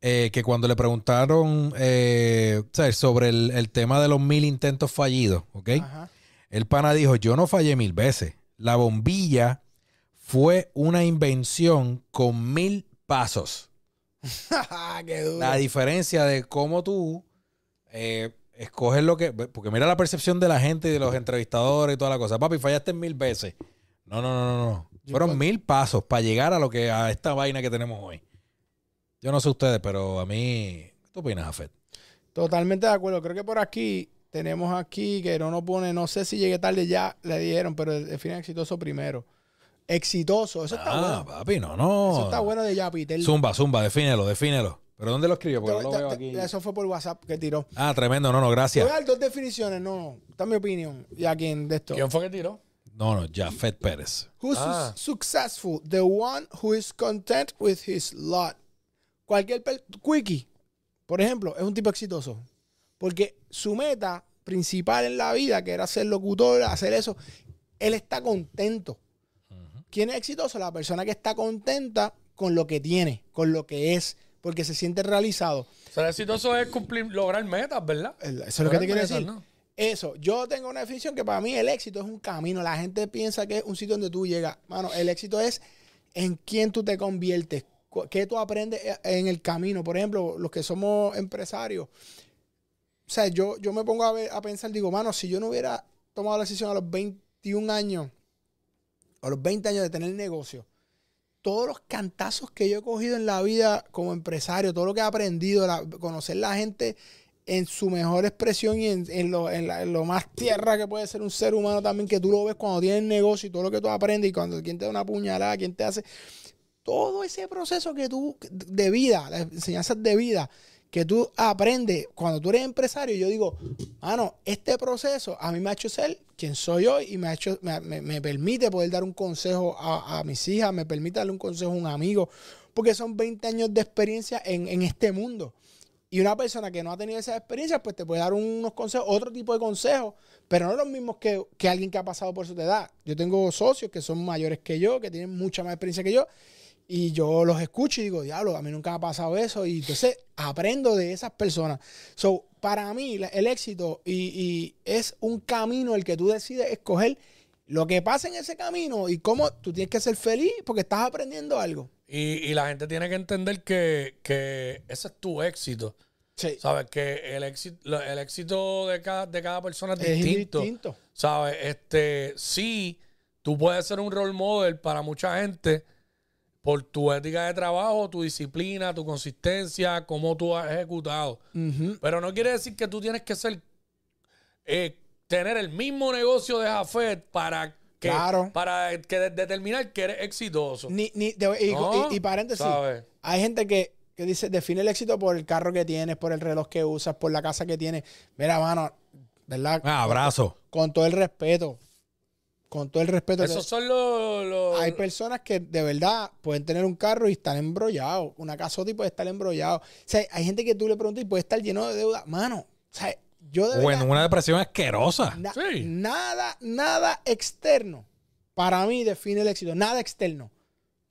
B: eh, que cuando le preguntaron eh, sobre el, el tema de los mil intentos fallidos, ¿ok?
C: Ajá.
B: El pana dijo, yo no fallé mil veces. La bombilla fue una invención con mil pasos.
C: Qué duro.
B: La diferencia de cómo tú eh, escoges lo que... Porque mira la percepción de la gente y de los entrevistadores y toda la cosa. Papi, fallaste mil veces. No, no, no, no. no. Fueron mil pasos para llegar a lo que a esta vaina que tenemos hoy. Yo no sé ustedes, pero a mí... ¿Qué tú opinas, Afet?
C: Totalmente de acuerdo. Creo que por aquí tenemos aquí que no nos pone, no sé si llegué tarde ya, le dieron, pero define exitoso primero. Exitoso, eso está
B: Ah,
C: bueno.
B: papi, no, no.
C: Eso está bueno de Yapitel.
B: Zumba, zumba, defínelo, defínelo. ¿Pero dónde lo escribió? Porque no lo veo
C: te-
B: aquí.
C: Eso fue por WhatsApp que tiró.
B: Ah, tremendo, no, no,
C: Voy
B: gracias.
C: a dar dos definiciones, no, no. Esta es mi opinión. Y a quien de esto.
A: ¿Quién fue que tiró?
B: No, no, Jafet Pérez.
C: Who's
A: Ah.
C: successful? The one who is content with his lot. Cualquier Quickie, por ejemplo, es un tipo exitoso. Porque su meta principal en la vida, que era ser locutor, hacer eso, él está contento. ¿Quién es exitoso? La persona que está contenta con lo que tiene, con lo que es, porque se siente realizado.
A: Ser exitoso es cumplir, lograr metas, ¿verdad?
C: Eso es lo que te quiero decir.
A: ¿no?
C: Eso, yo tengo una definición que para mí el éxito es un camino. La gente piensa que es un sitio donde tú llegas. Mano, el éxito es en quién tú te conviertes, qué tú aprendes e- en el camino. Por ejemplo, los que somos empresarios. O sea, yo, yo me pongo a, ver- a pensar, digo, mano, si yo no hubiera tomado la decisión a los 21 años, a los 20 años de tener negocio, todos los cantazos que yo he cogido en la vida como empresario, todo lo que he aprendido, conocer la gente en su mejor expresión y en, en lo, en lo más tierra que puede ser un ser humano también, que tú lo ves cuando tienes negocio y todo lo que tú aprendes y cuando quien te da una puñalada, quien te hace. Todo ese proceso que tú, de vida, las enseñanzas de vida que tú aprendes cuando tú eres empresario, yo digo, mano, este proceso a mí me ha hecho ser quien soy hoy y me, ha hecho, me, me- me permite poder dar un consejo a, a mis hijas, me permite darle un consejo a un amigo, porque son 20 años de experiencia en, en este mundo. Y una persona que no ha tenido esa experiencia, pues te puede dar unos consejos, otro tipo de consejos, pero no los mismos que, que alguien que ha pasado por su edad. Yo tengo socios que son mayores que yo, que tienen mucha más experiencia que yo, y yo los escucho y digo, diablo, a mí nunca me ha pasado eso, y entonces aprendo de esas personas. So, para mí, el éxito y, y es un camino el que tú decides escoger lo que pasa en ese camino y cómo tú tienes que ser feliz porque estás aprendiendo algo.
A: Y, y la gente tiene que entender que, que ese es tu éxito.
C: Sí.
A: ¿Sabes? Que el éxito, el éxito de cada, de cada persona es,
C: Es
A: distinto.
C: distinto.
A: ¿Sabes? Este, sí, tú puedes ser un role model para mucha gente por tu ética de trabajo, tu disciplina, tu consistencia, cómo tú has ejecutado. Pero no quiere decir que tú tienes que ser eh, tener el mismo negocio de Jafet para que,
C: Claro.
A: para que de- determinar que eres exitoso.
C: Ni, ni, de- y,
A: No,
C: y- y paréntesis,
A: ¿sabes?
C: hay gente que, que dice, define el éxito por el carro que tienes, por el reloj que usas, por la casa que tienes. Mira, mano, ¿verdad?
B: Ah, abrazo.
C: Con todo el respeto, con todo el respeto.
A: Esos son los... los-
C: hay personas que de verdad pueden tener un carro y estar embrollados. Una casota y puede estar embrollado. O sea, hay gente que tú le preguntas y puede estar lleno de deuda. Mano, o sea, yo de
B: O
C: verdad...
B: en una depresión asquerosa.
C: Na-
A: Sí.
C: Nada, nada externo. Para mí define el éxito. Nada externo.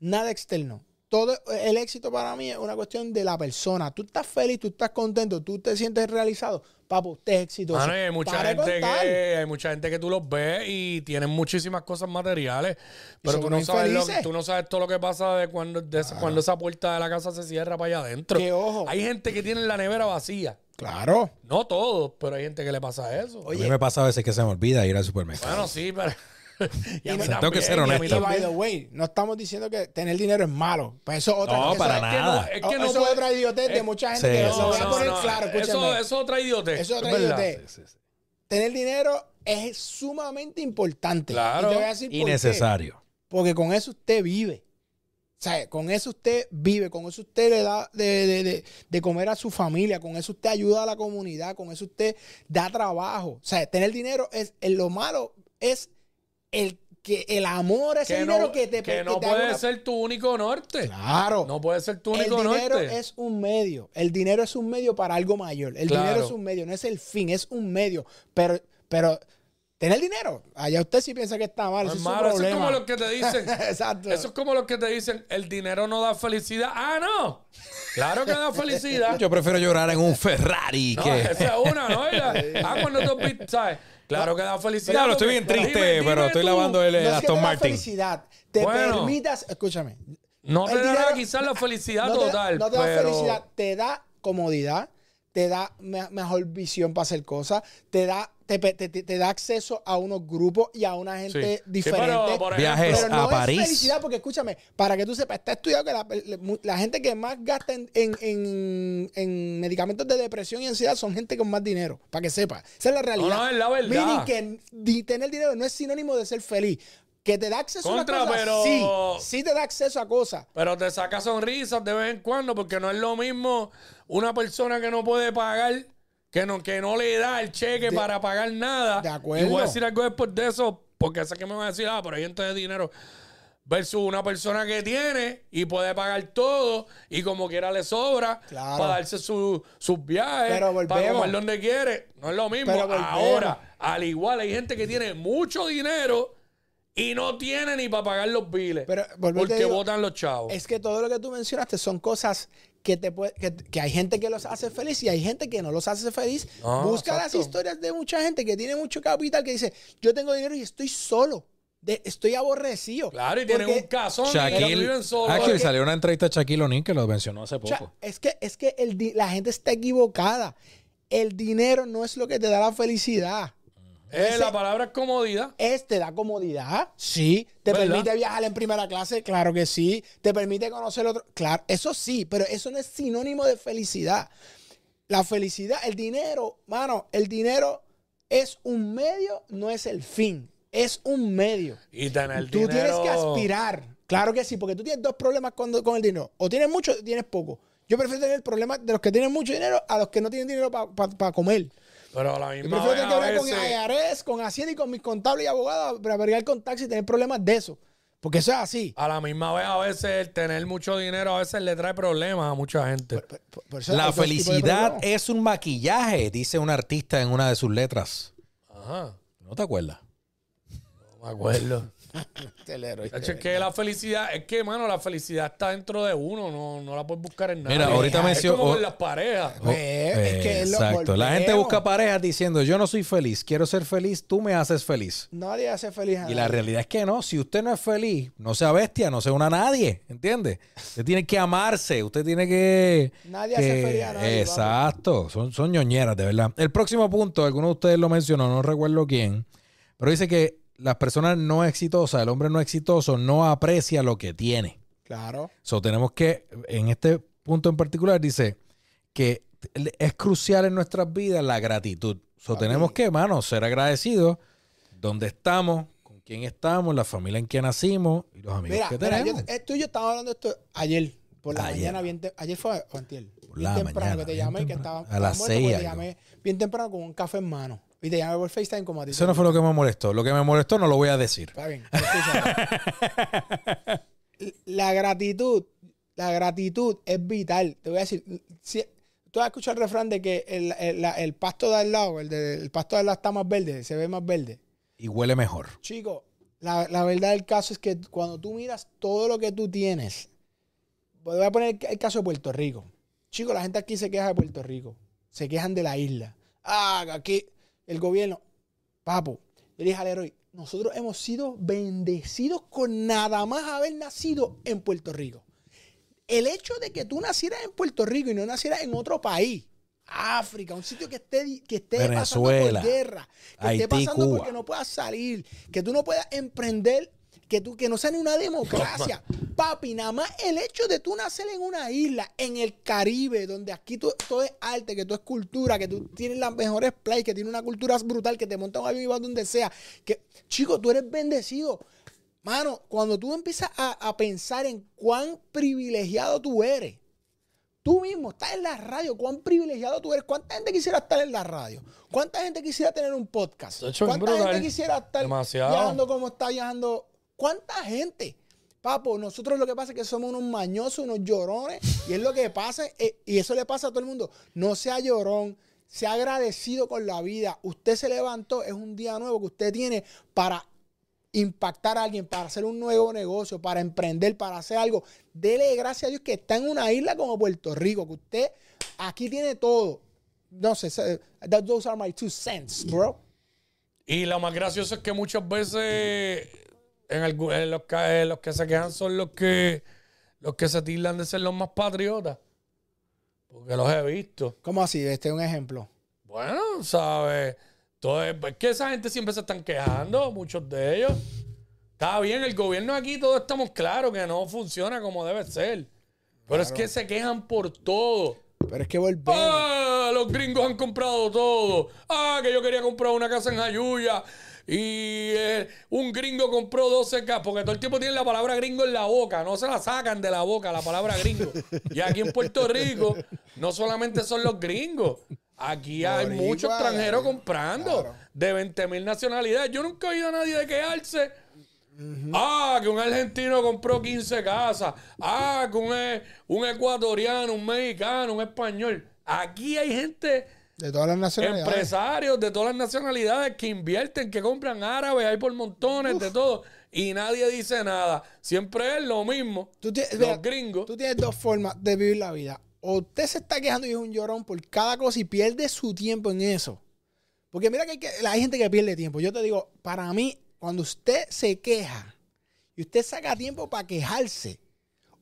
C: Nada externo. Todo el éxito para mí es una cuestión de la persona. Tú estás feliz, tú estás contento, tú te sientes realizado. Papo, usted es exitoso.
A: Mano, y hay mucha
C: Para
A: gente
C: contar.
A: que hay mucha gente que tú los ves y tienen muchísimas cosas materiales, pero tú no sabes lo, tú no sabes todo lo que pasa de cuando de cuando esa puerta de la casa se cierra para allá adentro.
C: Que ojo.
A: Hay gente que tiene la nevera vacía.
C: Claro.
A: No todos, pero hay gente que le pasa eso.
B: a mí me pasa a veces que se me olvida ir al supermercado.
A: Bueno, sí, pero y a mí
B: Tengo que ser honesto.
C: Y
A: también.
C: by the way, no estamos diciendo que tener dinero es malo. Pues eso es otra
B: No,
C: eso
B: para
C: es-
A: Es que no-
B: nada.
A: es que no
C: eso
A: puede-
C: es otra idiotez de
A: eh,
C: mucha gente
B: sí,
C: que lo voy a poner
A: no,
C: claro.
A: Eso, eso es otra idiotez.
C: Eso es otra
A: ¿verdad?
C: idiotez.
B: Sí, sí, sí.
C: Tener dinero es sumamente importante.
A: Claro.
C: Y te voy a decir por
B: Y
C: qué.
B: necesario.
C: Porque con eso usted vive. O sea, con eso usted vive, con eso usted le da de, de- de- de comer a su familia, con eso usted ayuda a la comunidad, con eso usted da trabajo. O sea, tener dinero es lo malo es el que el amor ese
A: Que
C: dinero
A: no,
C: que te
A: que
C: que
A: no
C: te
A: puede
C: una-
A: ser tu único norte.
C: Claro.
A: No puede ser tu
C: el
A: único
C: dinero
A: norte.
C: es un medio. El dinero es un medio para algo mayor. El
A: Claro.
C: dinero es un medio, no es el fin, es un medio. Pero, pero tener dinero, allá usted sí piensa que está mal.
A: No
C: ese
A: es
C: es su
A: malo, eso es como lo que te dicen.
C: Exacto.
A: Eso es como los que te dicen, el dinero no da felicidad. Ah, no. Claro que da felicidad.
B: Yo prefiero llorar en un Ferrari
A: No,
B: que.
A: esa es una, ¿no? Ah, cuando tú ¿sabes? Claro que da felicidad.
B: Diablo, estoy bien triste,
A: Dime- dime
B: pero estoy
A: tú.
B: lavando el,
C: no es que
B: Aston
C: te da
B: Martin.
C: felicidad, te
A: Bueno.
C: permitas, escúchame.
A: No te
C: dinero-
A: quizás la felicidad
C: no te da-
A: total,
C: no te da
A: pero...
C: felicidad, te da comodidad, te da me- mejor visión para hacer cosas, te da te, pe- te- te- te da acceso a unos grupos y a una gente
A: Sí,
C: diferente.
A: pero, por ejemplo,
B: Viajes
C: Pero no
B: a
C: es
B: París.
C: felicidad, porque escúchame, para que tú sepas, está estudiado que la, la gente que más gasta en, en- en- en medicamentos de depresión y ansiedad son gente con más dinero, para que sepas. Esa es la realidad.
A: No, no, es la verdad.
C: Meaning que tener dinero no es sinónimo de ser feliz. Que te da acceso
A: Contra,
C: a cosas,
A: pero-
C: sí, sí te da acceso a cosas.
A: Pero te saca sonrisas de vez en cuando porque no es lo mismo una persona que no puede pagar, que no, que no le da el cheque
C: De-
A: para pagar nada.
C: de acuerdo.
A: Y voy a decir algo después de eso porque sé que me van a decir, ah, pero hay gente de dinero. Versus una persona que tiene y puede pagar todo y como quiera le sobra
C: Claro.
A: para darse su- sus viajes,
C: Pero
A: para comer donde quiere. No es lo mismo. Ahora, al igual hay gente que tiene mucho dinero y no tiene ni para pagar los biles.
C: Pero,
A: porque votan los chavos.
C: Es que todo lo que tú mencionaste son cosas que te puede, que, que hay gente que los hace feliz y hay gente que no los hace feliz.
A: No,
C: Busca
A: exacto.
C: las historias de mucha gente que tiene mucho capital que dice, yo tengo dinero y estoy solo. De- estoy aborrecido.
A: Claro, y tienen un
B: Shaquille.
A: viven solos.
B: Actually,
C: Porque-
B: salió una entrevista a Shaquille O'Neal que lo mencionó hace
C: o sea,
B: poco.
C: es que, es que el la gente está equivocada. El dinero no es lo que te da la felicidad.
A: Eh, la palabra es comodidad.
C: Es, te da comodidad, sí. Te
A: ¿Verdad?
C: permite viajar en primera clase, claro que sí. Te permite conocer otro, claro, eso sí, pero eso no es sinónimo de felicidad. La felicidad, el dinero, mano, el dinero es un medio, no es el fin. Es un medio.
A: Y tener
C: Tú
A: dinero.
C: tienes que aspirar. Claro que sí, porque tú tienes dos problemas con, con el dinero. O tienes mucho o tienes poco. Yo prefiero tener el problema de los que tienen mucho dinero a los que no tienen dinero para comer.
A: Pero a la
C: Yo
A: misma
C: prefiero
A: vez,
C: tener que hablar con
A: veces,
C: IRS, con Hacienda y con mis contables y abogados para bregar con taxi y tener problemas de eso. Porque eso es así.
A: a la misma vez, a veces el tener mucho dinero a veces le trae problemas a mucha gente.
C: Por- por- por eso hay
B: La felicidad es un maquillaje, dice un artista en una de sus letras.
A: Ajá.
B: ¿No te acuerdas?
A: No me acuerdo.
C: ¿viste?
A: Hacho, es que la felicidad, es que, mano, la felicidad está dentro de uno, no, no la puedes buscar en nada.
B: Mira, ahorita
A: es
B: mencionó-
A: como con
B: oh.
A: las parejas.
C: Pues, es que es lo-
B: Exacto. La gente busca parejas diciendo, yo no soy feliz, quiero ser feliz, tú me haces feliz.
C: Nadie hace feliz a
B: Y la realidad es que no, si usted no es feliz, no sea bestia, no sea una nadie, ¿entiende? Usted tiene que amarse, usted tiene que...
C: Nadie
B: que-
C: hace feliz a nadie,
B: Exacto, son, son ñoñeras, de verdad. El próximo punto, alguno de ustedes lo mencionó, no recuerdo quién, pero dice que las personas no exitosas, el hombre no exitoso, no aprecia lo que tiene.
C: Claro.
B: So, tenemos que, en este punto en particular, dice que es crucial en nuestras vidas la gratitud. So,
C: Papi.
B: tenemos que, hermano, ser agradecidos donde estamos, con quién estamos, la familia en que nacimos y los amigos
C: Mira,
B: que
C: mira,
B: tenemos.
C: yo, eh, tú y yo estábamos hablando de esto ayer, por la
B: Ayer.
C: mañana, bien te- ayer fue o antier, bien temprano
B: mañana,
C: que te llamé, que
B: temprano.
C: estaba,
B: A las
C: estaba muerto
B: seis
C: te llamé bien temprano con un café en mano. Y te llamé por FaceTime como a ti.
B: Eso no fue lo que me molestó. Lo que me molestó no lo voy a decir.
C: Está bien. la gratitud, la gratitud es vital. Te voy a decir, si, tú has escuchado el refrán de que el, el- el pasto de al lado, el, de- el pasto de al lado está más verde, se ve más verde.
B: Y huele mejor.
C: Chico, la, la verdad del caso es que cuando tú miras todo lo que tú tienes, voy a poner el, caso de Puerto Rico. Chico, la gente aquí se queja de Puerto Rico. Se quejan de la isla. Ah, que aquí el gobierno. Papo, yo le dije al héroe, nosotros hemos sido bendecidos con nada más haber nacido en Puerto Rico. El hecho de que tú nacieras en Puerto Rico y no nacieras en otro país, África, un sitio que esté, que esté pasando por guerra, que
B: Haití,
C: esté pasando
B: Cuba.
C: porque no puedas salir, que tú no puedas emprender, que, tú, que no sea ni una democracia. Papi, nada más el hecho de tú nacer en una isla, en el Caribe, donde aquí tú- todo es arte, que todo es cultura, que tú tienes las mejores playas, que tienes una cultura brutal, que te monta un avión y vas donde sea. Que, chico, tú eres bendecido. Mano, cuando tú empiezas a, a pensar en cuán privilegiado tú eres, tú mismo estás en la radio, cuán privilegiado tú eres, cuánta gente quisiera estar en la radio, cuánta gente quisiera tener un podcast, cuánta gente quisiera estar
A: Demasiado.
C: viajando como está viajando, cuánta gente. Papo, nosotros lo que pasa es que somos unos mañosos, unos llorones, y es lo que pasa, eh, y eso le pasa a todo el mundo. No sea llorón, sea agradecido con la vida. Usted se levantó, es un día nuevo que usted tiene para impactar a alguien, para hacer un nuevo negocio, para emprender, para hacer algo. Dele gracias a Dios que está en una isla como Puerto Rico, que usted aquí tiene todo. No sé, those are my two cents, bro.
A: Y lo más gracioso es que muchas veces en, los, que, en los que se quejan son los que los que se tildan de ser los más patriotas. Porque los he visto.
C: ¿Cómo así? Este es un ejemplo.
A: Bueno, ¿sabes? Todo es, es que esa gente siempre se están quejando, muchos de ellos. Está bien, el gobierno aquí todos estamos claros que no funciona como debe ser. Pero es que se quejan por todo.
C: Pero es que volvemos.
A: Ah, los gringos han comprado todo. Ah, que yo quería comprar una casa en Jayuya. Y eh, un gringo compró 12 casas. Porque todo el tiempo tienen la palabra gringo en la boca. No se la sacan de la boca, la palabra gringo. Y aquí en Puerto Rico, no solamente son los gringos. Aquí hay muchos extranjeros
C: eh,
A: comprando
C: claro.
A: de 20 mil nacionalidades. Yo nunca he oído a nadie de quejarse. Ah, que un argentino compró 15 casas. Ah, que un, e- un ecuatoriano, un mexicano, un español. Aquí hay gente,
C: De todas las nacionalidades.
A: empresarios de todas las nacionalidades que invierten, que compran árabes, hay por montones de todo. Y nadie dice nada. Siempre es lo mismo.
C: Tú tienes-
A: los
C: mira,
A: gringos.
C: Tú tienes dos formas de vivir la vida. O usted se está quejando y es un llorón por cada cosa y pierde su tiempo en eso. Porque mira que hay, que- hay gente que pierde tiempo. Yo te digo, para mí, cuando usted se queja y usted saca tiempo para quejarse,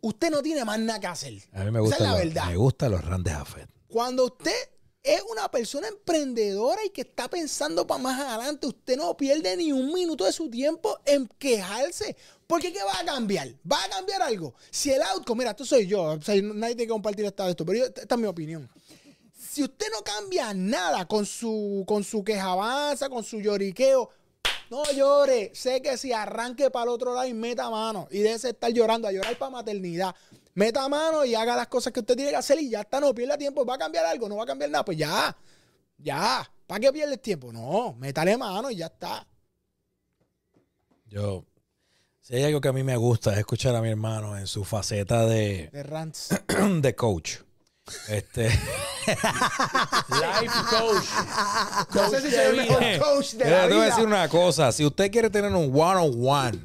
C: usted no tiene más nada que hacer.
B: A mí me
C: Esa
B: gustan
C: es la
B: los,
C: verdad.
B: me gustan los randes Jafet.
C: Cuando usted es una persona emprendedora y que está pensando para más adelante, usted no pierde ni un minuto de su tiempo en quejarse. Porque ¿qué va a cambiar? ¿Va a cambiar algo? Si el outcome, mira, esto soy yo, nadie tiene que compartir esto, pero yo- esta es mi opinión. Si usted no cambia nada con su, con su quejabanza, con su lloriqueo, no llore. Sé que si arranque para el otro lado y meta mano y deje de estar llorando, a llorar para maternidad. Meta mano y haga las cosas que usted tiene que hacer y ya está, no pierda tiempo. ¿Va a cambiar algo? ¿No va a cambiar nada? Pues ya, ya. ¿Para qué pierdes tiempo? No, métale mano y ya está.
B: Yo, si hay algo que a mí me gusta es escuchar a mi hermano en su faceta de,
C: De rants.
B: de coach. Este,
A: Life coach.
C: No sé si soy el mejor coach de
B: Mira,
C: la
B: te voy a decir una cosa. Si usted quiere tener un one-on-one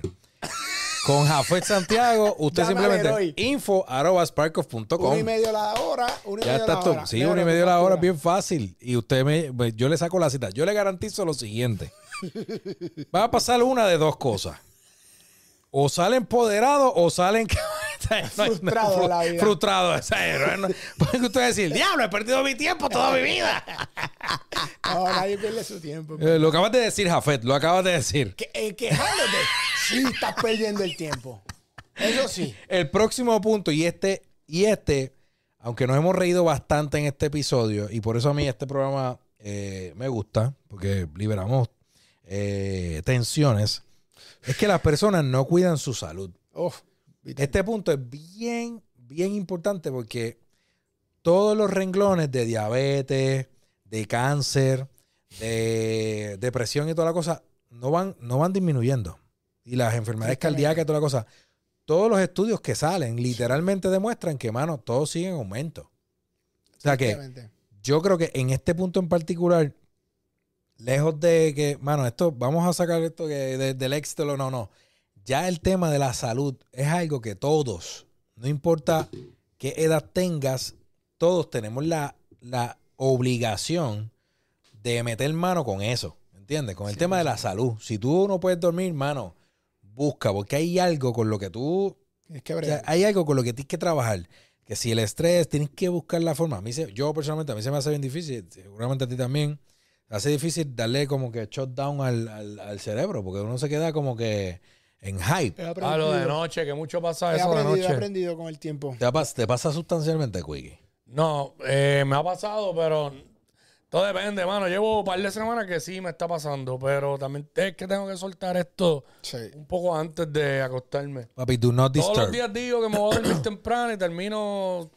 B: con Jafet Santiago, usted simplemente info arroba sparkoff.com.
C: Uno y medio la hora, uno y
B: Ya
C: medio
B: está
C: la
B: todo.
C: hora.
B: Sí, una y media la hora bien fácil. Y usted me, yo le saco la cita. Yo le garantizo lo siguiente. Va a pasar una de dos cosas. O sale empoderado o salen
C: Frustrado de la vida.
B: Frustrado. o sea, no- Porque usted va a decir, diablo, he perdido mi tiempo toda mi vida.
C: No, nadie pierde su tiempo.
B: Eh, lo acabas de decir, Jafet, lo acabas de decir.
C: Que, eh, quejándote, sí estás perdiendo el tiempo. Eso sí.
B: El próximo punto, y este, y este, aunque nos hemos reído bastante en este episodio, y por eso a mí este programa eh, me gusta, porque liberamos eh, tensiones, es que las personas no cuidan su salud. Este punto es bien, bien importante porque todos los renglones de diabetes, de cáncer, de depresión y toda la cosa, no van, no van disminuyendo. Y las enfermedades cardíacas y toda la cosa. Todos los estudios que salen literalmente demuestran que, mano, todo sigue en aumento. O sea que yo creo que en este punto en particular, lejos de que, mano, esto, vamos a sacar esto que de- del éxito, o no, no. Ya el tema de la salud es algo que todos, no importa qué edad tengas, todos tenemos la, la obligación de meter mano con eso, ¿entiendes? Con el tema de la salud. Si tú no puedes dormir, mano, busca, porque hay algo con lo que tú
C: Es que
B: o sea,
C: bregar.
B: hay algo con lo que tienes que trabajar. Que si el estrés, tienes que buscar la forma. A mí se- yo personalmente, a mí se me hace bien difícil, seguramente a ti también, hace difícil darle como que shutdown al, al, al cerebro, porque uno se queda como que en hype.
C: He
A: Ah, lo de noche, que mucho pasa
C: he
A: eso de
C: aprendido, he
A: noche.
C: aprendido con el tiempo.
B: Te, pas- te pasa sustancialmente, Quickie.
A: No, eh, me ha pasado, pero todo depende, mano. Llevo un par de semanas que sí me está pasando, pero también es que tengo que soltar esto
C: Sí.
A: un poco antes de acostarme.
B: Papi, do not
A: Todos los
B: disturb.
A: días digo que me voy a dormir temprano y termino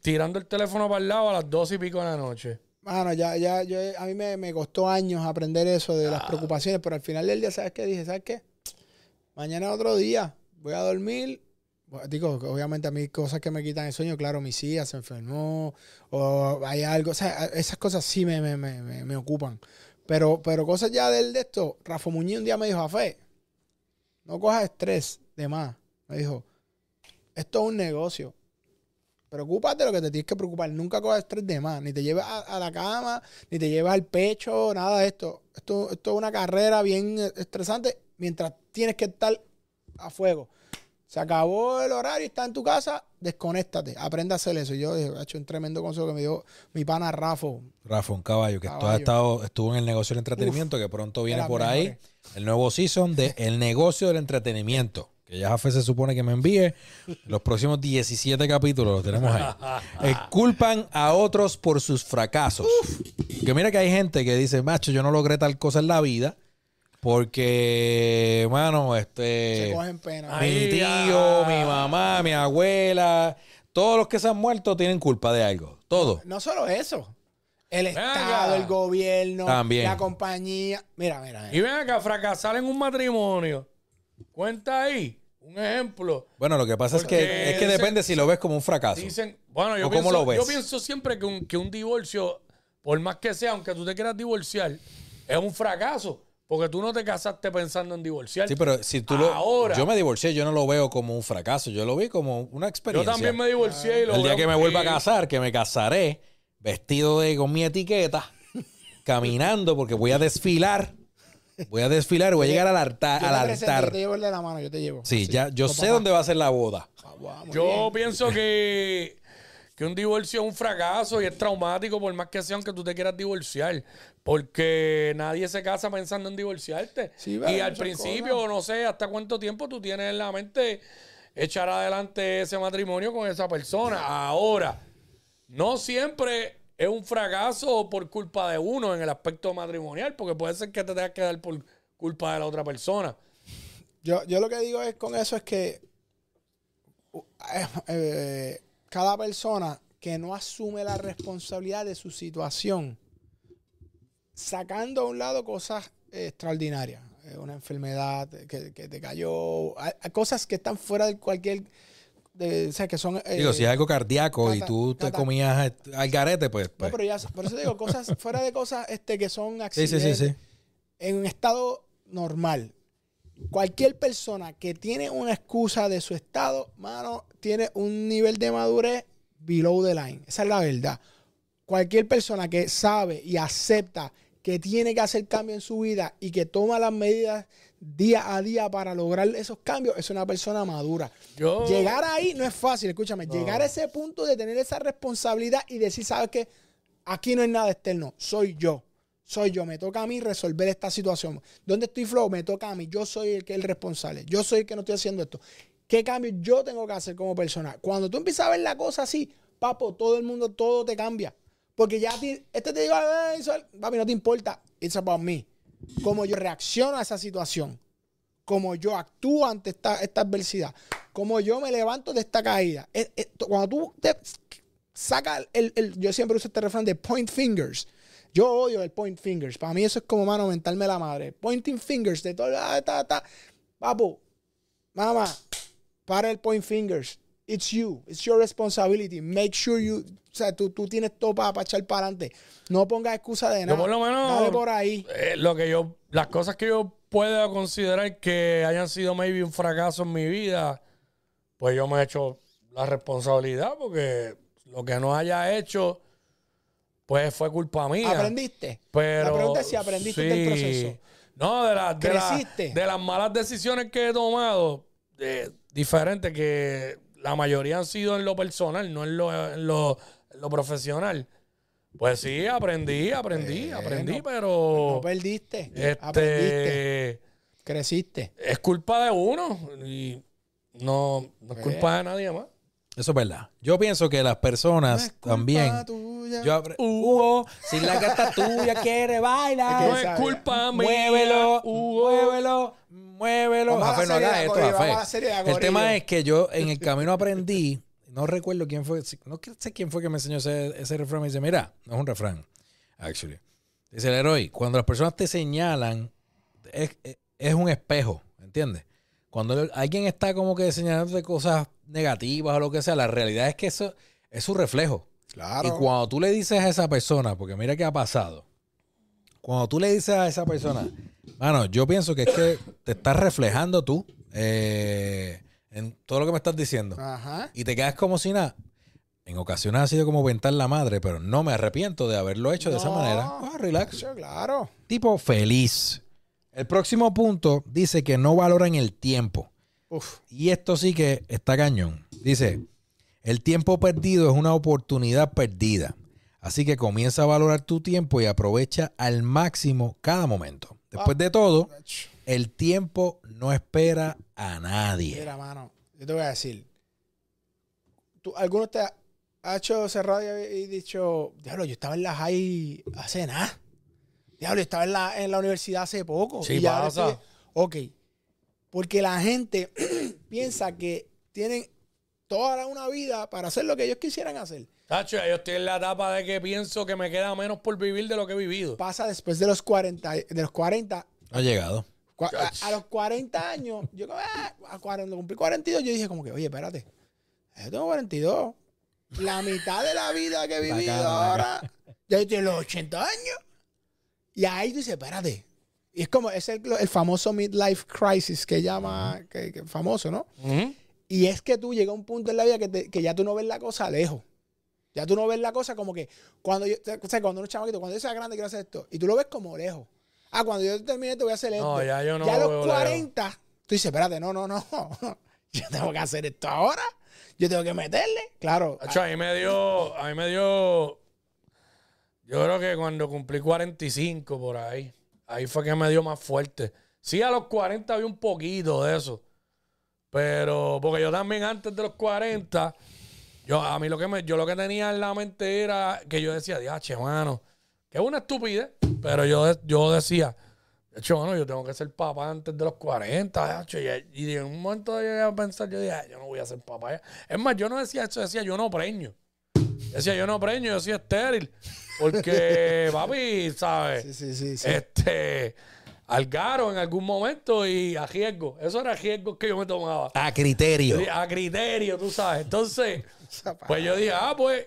A: tirando el teléfono para el lado a las dos y pico de la noche.
C: Mano, ya, ya, yo, a mí me, me costó años aprender eso de las
A: Ah.
C: preocupaciones, pero al final del día, ¿sabes qué? Dije, ¿sabes qué? Mañana es otro día, voy a dormir. Bueno, Digo, obviamente a mí cosas que me quitan el sueño, claro, mi hija se enfermó o hay algo, o sea, esas cosas sí me, me, me, me- ocupan. Pero, pero cosas ya del de esto, Rafa Muñiz un día me dijo, a fe, no cojas estrés de más. Me dijo, esto es un negocio. Preocúpate de lo que te tienes que preocupar. Nunca cojas estrés de más. Ni te lleves a, a la cama, ni te lleves al pecho, nada de esto. Esto, esto es una carrera bien estresante mientras tienes que estar a fuego. Se acabó el horario y estás en tu casa, desconéctate. Aprende a hacer eso. Y yo he hecho un tremendo consejo que me dio mi pana Rafa.
B: Rafa, un caballo que esto ha
C: Caballo.
B: estado, estuvo en el negocio del entretenimiento, que pronto viene por ahí. El nuevo season de El negocio del entretenimiento. Que ya Jafé se supone que me envíe. Los próximos 17 capítulos los tenemos ahí. Eh, culpan a otros por sus fracasos. Que mira que hay gente que dice, macho, yo no logré tal cosa en la vida. Porque, mano,
C: Se
B: este.
C: cogen pena.
B: Mi tío, mi mamá, mi abuela, todos los que se han muerto tienen culpa de algo. Todo.
C: No solo eso. El. Estado, el gobierno,
B: También.
C: la compañía. Mira, mira. mira.
A: Y ven acá, fracasar en un matrimonio. Cuenta ahí, un ejemplo.
B: Bueno, lo que pasa es que, es que
A: dicen-
B: depende si lo ves como un fracaso.
A: Dicen, bueno, yo,
B: ¿O cómo
A: pienso,
B: lo ves?
A: yo pienso siempre que un, que un divorcio, por más que sea, aunque tú te quieras divorciar, es un fracaso. Porque tú no te casaste pensando en divorciarte.
B: Sí, pero si tú lo.
A: Ahora.
B: Yo me divorcié, yo no lo veo como un fracaso, yo lo vi como una
A: yo
B: experiencia.
A: también me divorcié y lo
B: El día que me vuelva a casar, que me casaré vestido de con mi etiqueta, caminando, porque voy a desfilar. Voy a desfilar voy a llegar al altar.
C: Yo
B: Al altar.
C: yo te llevo el de la mano, yo te llevo.
B: Sí, ya, yo sé
C: papá.
B: dónde va a ser la boda.
C: Vamos,
A: Yo
C: bien.
A: pienso que, que un divorcio es un fracaso y es traumático por más que sea aunque tú te quieras divorciar. Porque nadie se casa pensando en divorciarte.
C: Sí,
A: y al principio,
C: cosas.
A: no sé hasta cuánto tiempo tú tienes en la mente echar adelante ese matrimonio con esa persona. Ahora, no siempre es un fracaso por culpa de uno en el aspecto matrimonial, porque puede ser que te tengas que dar por culpa de la otra persona.
C: Yo, yo lo que digo es con eso es que eh, eh, cada persona que no asume la responsabilidad de su situación, sacando a un lado cosas extraordinarias, eh, una enfermedad que, que te cayó, hay cosas que están fuera de cualquier, de, o sea, que son... eh,
B: Digo, si es algo cardíaco y tú te comías eh, al garete, pues.
C: No,
B: pues.
C: pero ya, por eso digo, cosas fuera de cosas este, que son
B: sí, sí,
C: accidentes.
B: sí, sí.
C: en un estado normal. Cualquier persona que tiene una excusa de su estado, mano, tiene un nivel de madurez below the line. Esa es la verdad. Cualquier persona que sabe y acepta que tiene que hacer cambios en su vida y que toma las medidas día a día para lograr esos cambios, es una persona madura.
A: Yo,
C: Llegar ahí no es fácil, escúchame. Llegar a ese punto de tener esa responsabilidad y decir, ¿sabes qué? Aquí no es nada externo, soy yo. Soy yo, me toca a mí resolver esta situación. ¿Dónde estoy flow? Me toca a mí. Yo soy el que es el responsable. Yo soy el que no estoy haciendo esto. ¿Qué cambio yo tengo que hacer como persona? Cuando tú empiezas a ver la cosa así, papo, todo el mundo, todo te cambia. Porque ya este te digo, papi, no te importa. It's about me. Cómo yo reacciono a esa situación. Cómo yo actúo ante esta, adversidad. Cómo yo me levanto de esta caída. Es- es- cuando tú te sacas el, Yo siempre uso este refrán de point fingers. Yo odio el point fingers. Para mí eso es como, mano, mentalme la madre. Pointing fingers de todo. Ah, ta, ta. Papo, mamá, para el point fingers. It's you. It's your responsibility. Make sure you. O sea, tú, tú tienes todo para, echar para adelante. No pongas excusa de nada.
A: por lo menos-
C: Dale por ahí.
A: eh, lo que yo, las cosas que yo puedo considerar que hayan sido maybe un fracaso en mi vida, pues yo me he hecho la responsabilidad porque lo que no haya hecho, pues fue culpa mía.
C: ¿Aprendiste?
A: Pero,
C: La pregunta es si aprendiste
A: sí.
C: del proceso.
A: No, de, las de, las-
C: ¿Creciste?
A: de las malas decisiones que he tomado, eh, diferentes, que la mayoría han sido en lo personal, no en lo, en lo, en lo profesional. Pues sí, aprendí, aprendí,
C: Bueno,
A: aprendí,
C: No
A: pero
C: perdiste. Aprendiste.
A: este
C: Creciste.
A: es culpa de uno y no, no es culpa de nadie más.
B: Eso es verdad. Yo pienso que las personas también.
C: Tuya.
B: Yo Hugo, si la gata tuya quiere bailar,
C: Es
A: No es
C: sabe.
A: culpa mía.
B: muévelo,
A: Hugo.
B: muévelo, muévelo. Jafé, no hagas esto,
C: de
B: El tema es que yo en el camino aprendí, no recuerdo quién fue, no sé quién fue que me enseñó ese, ese refrán. Me dice, mira, no es un refrán, actually. Dice el héroe, cuando las personas te señalan, es, es- es un espejo, ¿entiendes? Cuando alguien está como que señalándote cosas negativas o lo que sea, la realidad es que eso es su reflejo.
C: Claro.
B: Y cuando tú le dices a esa persona, porque mira qué ha pasado, cuando tú le dices a esa persona, mano, yo pienso que es que te estás reflejando tú eh, en todo lo que me estás diciendo.
C: Ajá.
B: Y te quedas como si nada. En ocasiones ha sido como ventar la madre, pero no me arrepiento de haberlo hecho de esa manera. Ah, relax.
C: Claro.
B: Tipo feliz. El próximo punto dice que no valoran el tiempo.
C: Uf.
B: Y esto sí que está cañón. Dice, el tiempo perdido es una oportunidad perdida. Así que comienza a valorar tu tiempo y aprovecha al máximo cada momento. Después de todo, el tiempo no espera a nadie.
C: Mira, mano, yo te voy a decir. ¿Tú, ¿Alguno te ha, hecho cerrado y, y dicho, diablo, yo estaba en la high hace nada? Diablo, yo estaba en la, en la universidad hace poco.
A: Sí,
C: y ya ahora
A: pasa.
C: estoy- Ok. Porque la gente piensa que tienen toda una vida para hacer lo que ellos quisieran hacer.
A: Tacho, yo estoy en la etapa de que pienso que me queda menos por vivir de lo que he vivido.
C: Pasa después de los 40, de los 40
B: No ha llegado.
C: A, a los 40 años, yo ah, a 40, cuando cumplí 42, yo dije como que, oye, espérate, yo tengo 42. La mitad de la vida que he vivido ahora, ya tengo los 80 años. Y ahí tú dices, espérate. Y es como, es el, el famoso midlife crisis que llama, que, que famoso, ¿no? Y es que tú llegas a un punto en la vida que, te- que ya tú no ves la cosa lejos. Ya tú no ves la cosa como que cuando yo, o sea, cuando uno es chamaquito, cuando yo sea grande quiero hacer esto. Y tú lo ves como lejos. Ah, cuando yo termine te voy a hacer esto.
A: No, ya yo no
C: Ya a
A: lo
C: los
A: veo
C: 40, tú dices, espérate, no, no, no. Yo tengo que hacer esto ahora. Yo tengo que meterle. Claro.
A: A mí me dio, a mí me dio, yo creo que cuando cumplí 45 por ahí, ahí fue que me dio más fuerte. Sí, a los 40 había un poquito de eso, pero porque yo también antes de los 40, Yo, a mí lo que me, yo lo que tenía en la mente era que yo decía, diache, mano, que es una estupidez, pero yo, yo decía, diache, mano, yo tengo que ser papá antes de los 40, diache, y, en un momento llegué a pensar, yo dije, "Ay, yo no voy a ser papá. ya". Es más, yo no decía eso, decía, yo no preño. Decía, yo no preño, yo soy estéril. Porque, papi, ¿sabes?
C: Sí, sí, sí. sí.
A: Este, algaro en algún momento y a riesgo. Eso era riesgo que yo me tomaba.
B: A criterio.
A: A criterio, tú sabes. Entonces, pues yo dije, ah, pues.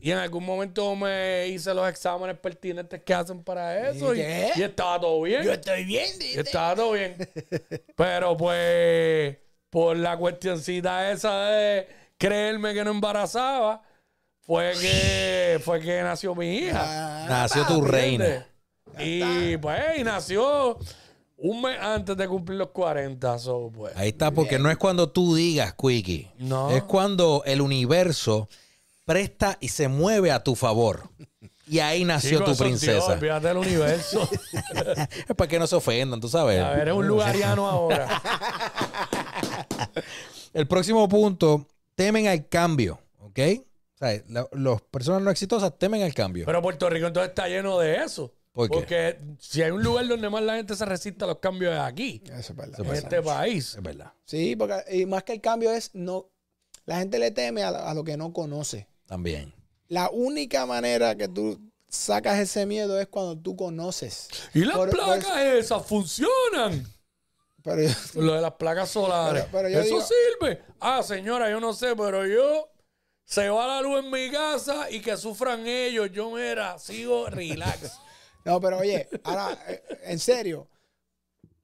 A: Y en algún momento me hice los exámenes pertinentes que hacen para eso. Y,
C: qué?
A: y estaba todo bien.
C: Yo estoy bien,
A: Y
C: dice.
A: estaba todo bien. Pero pues, por la cuestioncita esa de creerme que no embarazaba, fue que, fue que nació mi hija.
C: Ah,
B: Nació tu reina.
A: Y pues, y nació un mes antes de cumplir los 40. So, pues.
B: Ahí está, porque no es cuando tú digas, Quickie.
A: No.
B: Es cuando el universo presta y se mueve a tu favor. Y ahí nació
A: Chicos,
B: tu princesa.
A: olvídate del universo.
B: Es para que no se ofendan, tú sabes.
A: A ver, eres un lugariano ahora.
B: El próximo punto, temen al cambio, ¿ok? O sea, la- las personas no exitosas temen al cambio.
A: Pero Puerto Rico entonces está lleno de eso.
B: ¿Por qué?
A: Porque si hay un lugar donde más la gente se resiste a los cambios es aquí,
C: Eso es verdad.
A: en este país.
B: Es verdad.
C: Sí, porque y más que el cambio es no. La gente le teme a, lo que no conoce.
B: También.
C: La única manera que tú sacas ese miedo es cuando tú conoces.
A: Y las
C: Por- por
A: placas
C: eso-
A: esas funcionan.
C: Pero yo-
A: Lo de las placas solares.
C: Pero- pero yo
A: Eso
C: digo-
A: sirve. Ah, señora, yo no sé, pero yo se va la luz en mi casa y que sufran ellos. Yo, mira, sigo relax.
C: No, pero oye, ahora, eh, en serio,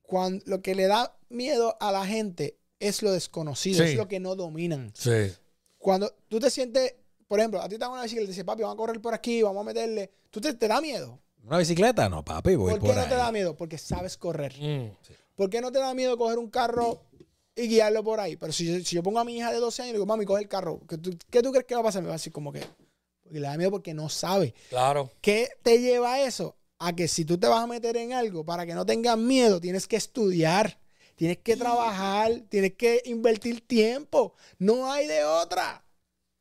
C: cuando, lo que le da miedo a la gente es lo desconocido,
A: Sí.
C: es lo que no dominan.
A: sí.
C: Cuando tú te sientes, por ejemplo, a ti te dan una bicicleta y te dice, papi, vamos a correr por aquí, vamos a meterle. ¿Tú te, te da miedo?
B: ¿Una bicicleta? No, papi, voy
C: ¿Por qué
B: por
C: no
B: ahí.
C: te da miedo? Porque sabes correr.
A: Mm.
C: ¿Por qué no te da miedo coger un carro y guiarlo por ahí? Pero si yo, si yo pongo a mi hija de 12 años y le digo, mami, coge el carro, ¿qué tú, qué tú crees que va a pasar? Me va a decir como que, porque le da miedo porque no sabe.
A: Claro.
C: ¿Qué te lleva a eso? A que si tú te vas a meter en algo, para que no tengas miedo, tienes que estudiar, tienes que trabajar, tienes que invertir tiempo. No hay de otra.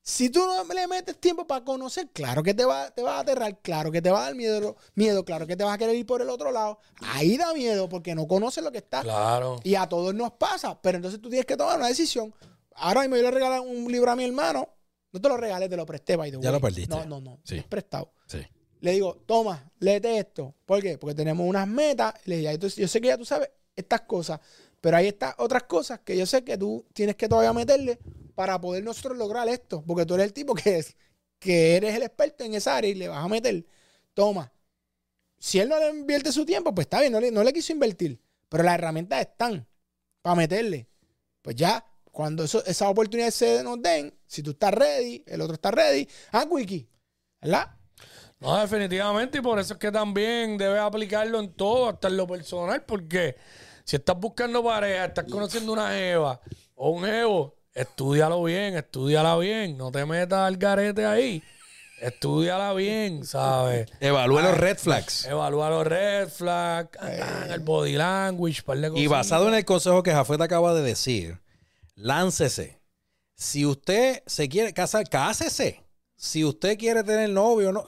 C: Si tú no le metes tiempo para conocer, claro que te va, te va a aterrar, claro que te va a dar miedo, miedo, claro que te vas a querer ir por el otro lado. Ahí da miedo porque no conoces lo que está.
A: Claro.
C: Y a todos nos pasa, pero entonces tú tienes que tomar una decisión. Ahora mismo yo le regalé un libro a mi hermano. No te lo regalé, te lo presté, by the
B: Ya lo perdiste.
C: No, no, no.
B: Sí.
C: Es prestado.
B: Sí.
C: Le digo, toma, léete esto. ¿Por qué? Porque tenemos unas metas. Le dije, "Ya tú- yo sé que ya tú sabes estas cosas, pero hay estas otras cosas que yo sé que tú tienes que todavía meterle para poder nosotros lograr esto. Porque tú eres el tipo que, es, que eres el experto en esa área y le vas a meter. Toma. Si él no le invierte su tiempo, pues está bien, no le, no le quiso invertir. Pero las herramientas están para meterle. Pues ya, cuando eso, esas oportunidades se nos den, si tú estás ready, el otro está ready, ah, Wiki, ¿verdad?
A: No, definitivamente, y por eso es que también debes aplicarlo en todo, hasta en lo personal, porque si estás buscando pareja, estás conociendo una jeva o un jevo, estudialo bien, estudiala bien, no te metas al garete ahí, estudiala bien, ¿sabes?
B: Evalúe los red flags.
A: Evalúa los red flags, ah, el body language, par de
B: Y
A: cositas.
B: basado en el consejo que Jafet acaba de decir, láncese. Si usted se quiere casar, cásese. Si usted quiere tener novio, no,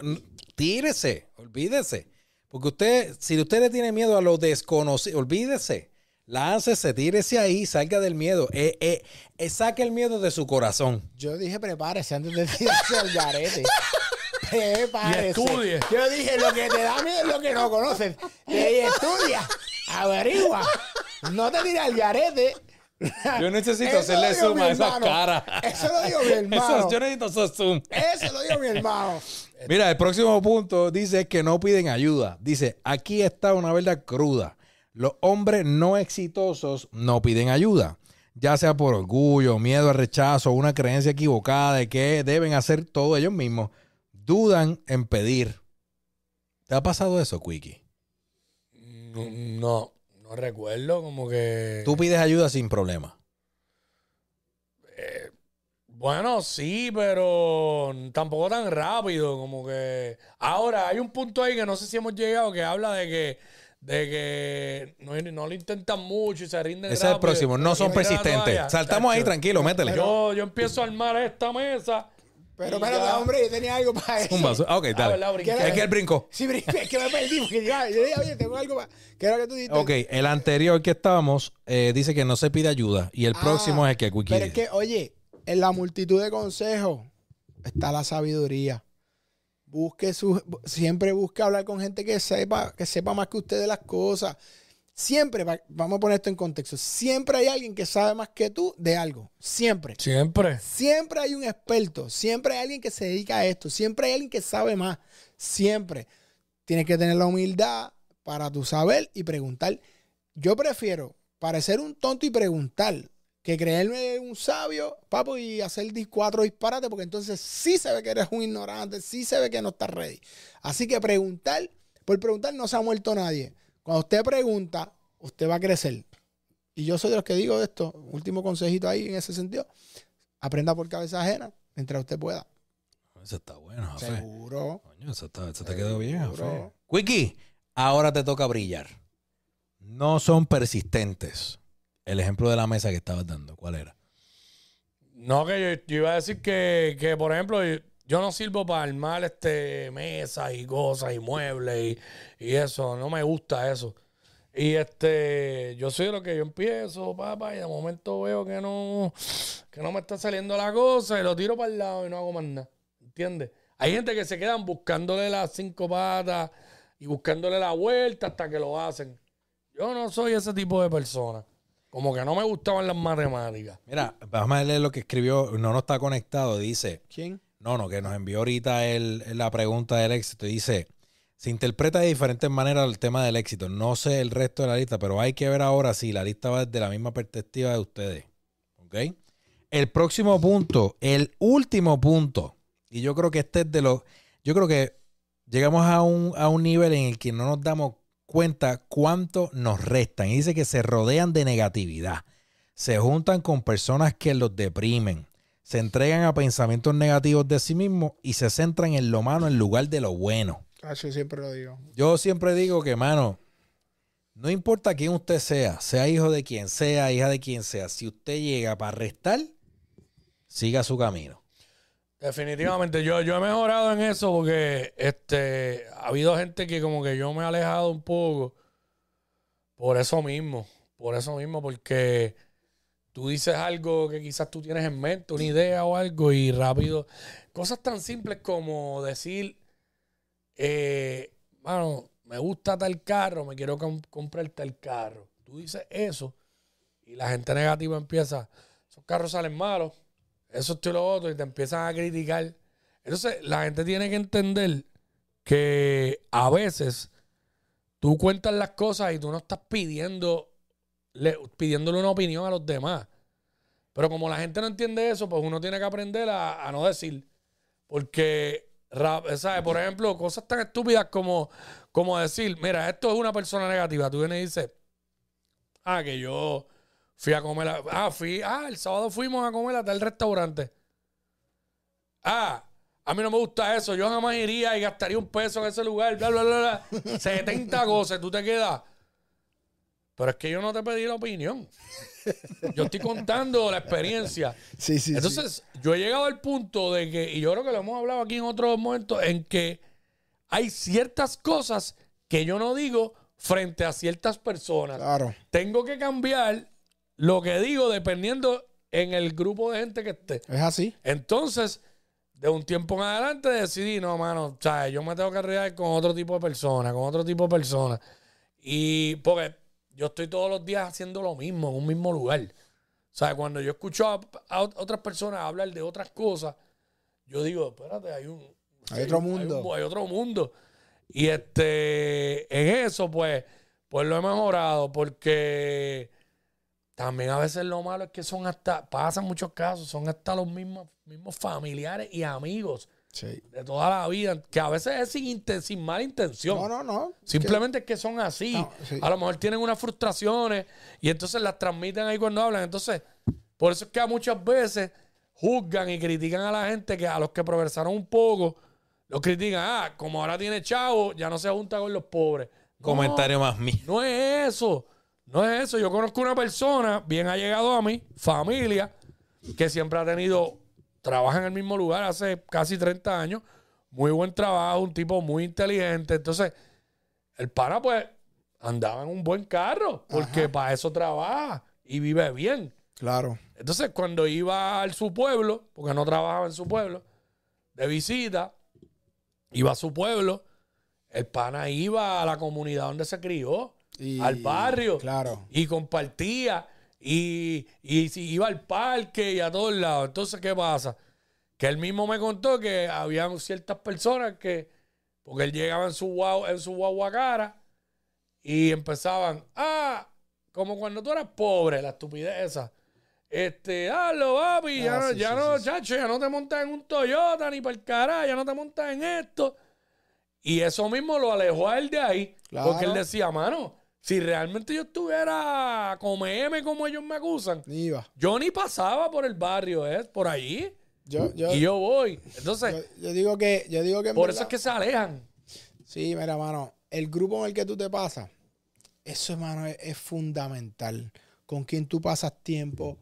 B: tírese, olvídese. Porque usted, si usted le tiene miedo a lo desconocido, olvídese. Láncese, tírese ahí, salga del miedo. Eh, eh, eh, saque el miedo de su corazón.
C: Yo dije, prepárese antes de tirarse al garete. Prepárese.
A: Y estudie.
C: Yo dije, lo que te da miedo es lo que no conoces. Dije, estudia, averigua. No te tires al garete.
B: Yo necesito
C: Eso
B: hacerle zoom a esa
C: hermano.
B: cara.
C: Eso lo dijo mi hermano.
B: Eso- yo necesito esos zoom.
C: Eso lo dijo mi hermano.
B: Mira, el próximo punto dice que no piden ayuda. Dice, aquí está una verdad cruda. Los hombres no exitosos no piden ayuda, ya sea por orgullo, miedo al rechazo una creencia equivocada de que deben hacer todo ellos mismos. Dudan en pedir. ¿Te ha pasado eso, Quickie?
A: No, no, no recuerdo, como que...
B: Tú pides ayuda sin problema.
A: Bueno, sí, pero tampoco tan rápido, como que... Ahora, hay un punto ahí que no sé si hemos llegado que habla de que de que no, no lo intentan mucho y se rinden
B: Ese es el próximo. No son persistentes. Saltamos ahí, tranquilo, métele.
A: Yo, yo empiezo a armar esta mesa.
C: Pero, pero,
A: ya-
C: hombre, yo tenía algo para eso.
B: Un vaso. Ok,
A: Ah,
B: dale. Es que él brincó.
C: Sí, es que me perdí porque yo, yo dije, oye, tengo algo para. ¿Qué era lo que tú dijiste?
B: Ok, el anterior que estábamos eh, dice que no se pide ayuda. Y el
C: Ah,
B: próximo es el que Quickie
C: Pero es que, oye, en la multitud de consejos está la sabiduría. Busque su, siempre busque hablar con gente que sepa, que sepa más que usted de las cosas. Siempre, va- vamos a poner esto en contexto, siempre hay alguien que sabe más que tú de algo. Siempre.
A: Siempre.
C: Siempre hay un experto, siempre hay alguien que se dedica a esto, siempre hay alguien que sabe más, siempre. Tienes que tener la humildad para tu saber y preguntar. Yo prefiero parecer un tonto y preguntar que creerme un sabio, papo, y hacer cuatro disparates, porque entonces sí se ve que eres un ignorante, sí se ve que no estás ready. Así que preguntar, por preguntar no se ha muerto nadie. Cuando usted pregunta, usted va a crecer. Y yo soy de los que digo esto, último consejito ahí en ese sentido, aprenda por cabeza ajena mientras usted pueda.
B: Eso está bueno, Jafé.
C: Seguro.
B: Coño, eso, está- eso te quedó bien, Jafé. Quickie, ahora te toca brillar. No son persistentes. El ejemplo de la mesa que estabas dando, ¿cuál era?
A: No, que yo, iba a decir que, que, por ejemplo, yo, no sirvo para armar este mesas y cosas y muebles y, y eso. No me gusta eso. Y este, yo soy lo que yo empiezo, papá, y de momento veo que no, que no me está saliendo la cosa y lo tiro para el lado y no hago más nada. ¿Entiendes? Hay gente que se quedan buscándole las cinco patas y buscándole la vuelta hasta que lo hacen. Yo no soy ese tipo de persona. Como que no me gustaban las matemáticas.
B: Mira, vamos a leer lo que escribió. No, no está conectado. Dice,
C: ¿Quién?
B: no, no, que nos envió ahorita el, la pregunta del éxito. Dice, se interpreta de diferentes maneras el tema del éxito. No sé el resto de la lista, pero hay que ver ahora si la lista va desde la misma perspectiva de ustedes. ¿Ok? El próximo punto, el último punto, y yo creo que este es de los, yo creo que llegamos a un, a un nivel en el que no nos damos cuenta cuánto nos restan. Y dice que se rodean de negatividad. Se juntan con personas que los deprimen. Se entregan a pensamientos negativos de sí mismos y se centran en lo malo en lugar de lo bueno.
C: Ah, yo siempre lo digo.
B: Yo siempre digo que, mano, no importa quién usted sea, sea hijo de quien sea, hija de quien sea, si usted llega para restar, siga su camino.
A: Definitivamente, yo, yo he mejorado en eso porque este ha habido gente que como que yo me he alejado un poco por eso mismo, por eso mismo, porque tú dices algo que quizás tú tienes en mente, una idea o algo, y rápido, cosas tan simples como decir, eh, mano, me gusta tal carro, me quiero com- comprar tal carro. Tú dices eso y la gente negativa empieza, esos carros salen malos, eso y lo otro, y te empiezan a criticar. Entonces, la gente tiene que entender que a veces tú cuentas las cosas y tú no estás pidiendo, le- pidiéndole una opinión a los demás. Pero como la gente no entiende eso, pues uno tiene que aprender a, no decir. Porque, ¿sabes? Por ejemplo, cosas tan estúpidas como, como decir, mira, esto es una persona negativa. Tú vienes y dices, ah, que yo fui a comer, a- ah, fui, ah, el sábado fuimos a comer a tal restaurante. Ah, a mí no me gusta eso. Yo jamás iría y gastaría un peso en ese lugar. Bla, bla, bla, bla. 70 cosas, tú te quedas. Pero es que yo no te pedí la opinión. Yo estoy contando la experiencia.
C: Sí, sí, sí.
A: Entonces, yo he llegado al punto de que, y yo creo que lo hemos hablado aquí en otros momentos, en que hay ciertas cosas que yo no digo frente a ciertas personas.
C: Claro.
A: Tengo que cambiar lo que digo dependiendo en el grupo de gente que esté.
C: Es así.
A: Entonces, de un tiempo en adelante decidí, no, mano, sea, yo me tengo que arreglar con otro tipo de personas, con otro tipo de personas. Y porque yo estoy todos los días haciendo lo mismo, en un mismo lugar. O sea, cuando yo escucho a, a otras personas hablar de otras cosas, yo digo, espérate, hay un...
C: Hay otro mundo.
A: un- hay otro mundo. Y este, en eso, pues, pues lo he mejorado porque también a veces lo malo es que son hasta, pasan muchos casos, son hasta los mismos, mismos familiares y amigos
C: Sí.
A: de toda la vida, que a veces es sin, inten- sin mala intención.
C: No, no, no.
A: Simplemente es que son así.
C: No, sí.
A: A lo mejor tienen unas frustraciones y entonces las transmiten ahí cuando hablan. Entonces, por eso es que muchas veces juzgan y critican a la gente que a los que progresaron un poco, los critican. Ah, como ahora tiene chavo, ya no se junta con los pobres.
B: Comentario más mío.
A: No es eso. No es eso. Yo conozco una persona bien allegado a mí, familia, que siempre ha tenido, trabaja en el mismo lugar hace casi 30 años, muy buen trabajo, un tipo muy inteligente. Entonces, el pana pues andaba en un buen carro, porque para eso trabaja y vive bien.
C: Claro.
A: Entonces, cuando iba a su pueblo, porque no trabajaba en su pueblo, de visita, iba a su pueblo, el pana iba a la comunidad donde se crió,
C: Y-
A: al barrio,
C: claro.
A: y compartía, y, y si iba al parque y a todos lados. Entonces, ¿qué pasa? Que él mismo me contó que habían ciertas personas que, porque él llegaba en su, guau, en su guaguacara y empezaban, ah, como cuando tú eras pobre, la estupidez esa. Este, hazlo, papi, ya,
C: Ah,
A: no,
C: sí,
A: ya
C: sí,
A: no,
C: sí.
A: chacho, ya no te montas en un Toyota ni para el carajo, ya no te montas en esto. Y eso mismo lo alejó a él de ahí.
C: Claro.
A: Porque él decía, mano, si realmente yo estuviera como M como ellos me acusan,
C: Ni iba.
A: yo ni pasaba por el barrio, ¿eh? Por allí.
C: Yo, yo,
A: Y yo voy.
C: yo,
A: Entonces,
C: yo digo que, yo digo que
A: por eso es que se alejan.
C: Sí, mira, mano, el grupo en el que tú te pasas, eso, hermano, es, es fundamental. Con quién tú pasas tiempo,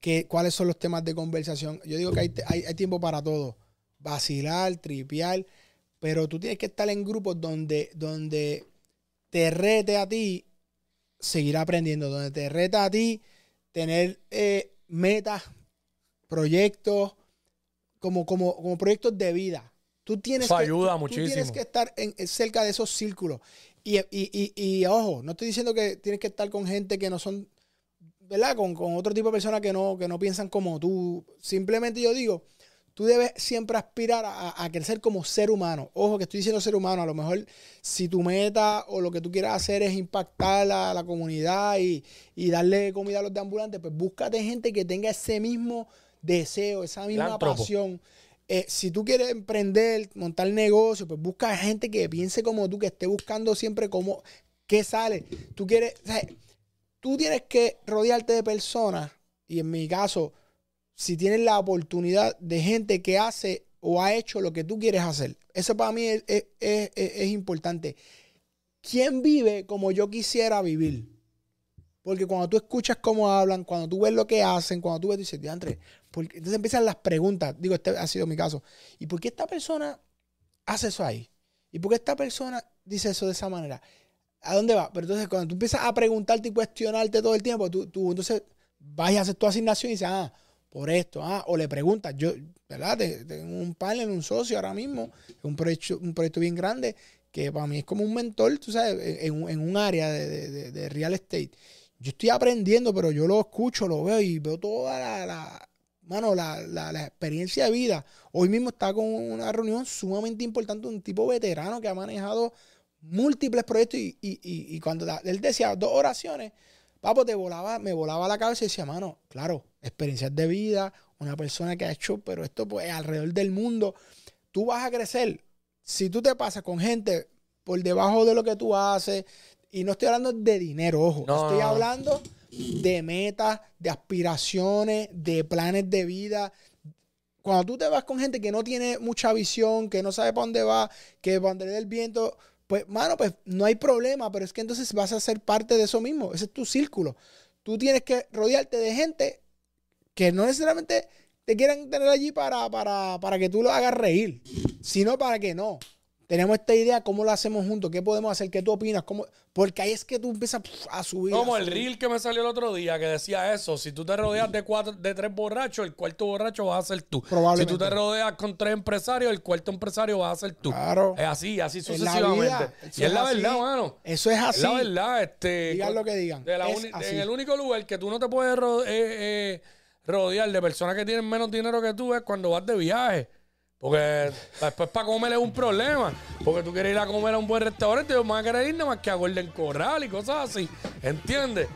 C: qué, cuáles son los temas de conversación. Yo digo que hay, hay, hay tiempo para todo. Vacilar, tripear, pero tú tienes que estar en grupos donde, donde te rete a ti seguir aprendiendo, donde te reta a ti tener eh, metas, proyectos, como, como, como proyectos de vida. Tú tienes
A: Eso
C: que,
A: ayuda
C: tú- tú tienes
A: muchísimo.
C: que estar en- cerca de esos círculos. Y, y, y, y, ojo, no estoy diciendo que tienes que estar con gente que no son, ¿verdad? Con, con otro tipo de personas que no, que no piensan como tú. Simplemente yo digo, tú debes siempre aspirar a, a crecer como ser humano. Ojo, que estoy diciendo ser humano. A lo mejor si tu meta o lo que tú quieras hacer es impactar a la comunidad y, y darle comida a los deambulantes, pues búscate gente que tenga ese mismo deseo, esa misma pasión. Eh, si tú quieres emprender, montar negocio, pues busca gente que piense como tú, que esté buscando siempre cómo, qué sale. Tú quieres, o sea, tú tienes que rodearte de personas, y en mi caso, si tienes la oportunidad de gente que hace o ha hecho lo que tú quieres hacer. Eso para mí es, es- es- importante. ¿Quién vive como yo quisiera vivir? Porque cuando tú escuchas cómo hablan, cuando tú ves lo que hacen, cuando tú ves, dices, diantre, porque entonces empiezan las preguntas. Digo, este ha sido mi caso. ¿Y por qué esta persona hace eso ahí? ¿Y por qué esta persona dice eso de esa manera? ¿A dónde va? Pero entonces cuando tú empiezas a preguntarte y cuestionarte todo el tiempo, tú, tú entonces vas y haces tu asignación y dices, ah, por esto, ah, o le preguntas, yo, ¿verdad? Te- Tengo un panel, un socio ahora mismo, un proyecto, un proyecto bien grande, que para mí es como un mentor, tú sabes, en, en un- área de, de- de- real estate. Yo estoy aprendiendo, pero yo lo escucho, lo veo y veo toda la, la- mano, la, la- la experiencia de vida. Hoy mismo estaba con una reunión sumamente importante, un tipo veterano que ha manejado múltiples proyectos y, y- y- y cuando él decía dos oraciones, papo, te volaba, me volaba la cabeza y decía, mano, claro, experiencias de vida, una persona que ha hecho, pero esto pues alrededor del mundo, tú vas a crecer. Si tú te pasas con gente por debajo de lo que tú haces, y no estoy hablando de dinero, ojo,
A: No,
C: estoy hablando de metas, de aspiraciones, de planes de vida. Cuando tú te vas con gente que no tiene mucha visión, que no sabe para dónde va, que para dé el viento, pues, mano, pues no hay problema, pero es que entonces vas a ser parte de eso mismo. Ese es tu círculo. Tú tienes que rodearte de gente que no necesariamente te quieran tener allí para, para, para que tú lo hagas reír, sino para que no. Tenemos esta idea, ¿cómo lo hacemos juntos? ¿Qué podemos hacer? ¿Qué tú opinas? ¿Cómo? Porque ahí es que tú empiezas a subir.
A: Como
C: a
A: el reel que me salió el otro día que decía eso. Si tú te rodeas de cuatro, de tres borrachos, el cuarto borracho vas a ser tú. Si
C: Probablemente.
A: tú te rodeas con tres empresarios, el cuarto empresario vas a ser tú.
C: Claro.
A: Es así, así
C: Es
A: sucesivamente.
C: vida.
A: Y es, la
C: así.
A: verdad, mano.
C: Eso es
A: Es
C: así.
A: la verdad, este.
C: Digan lo que digan.
A: de la
C: Es
A: uni-
C: así.
A: en el único lugar que tú no te puedes eh, eh, rodear de personas que tienen menos dinero que tú es cuando vas de viaje. Porque después para comer es un problema. Porque tú quieres ir a comer a un buen restaurante y ellos van a querer ir nada más que a Golden Corral y cosas así. ¿Entiendes?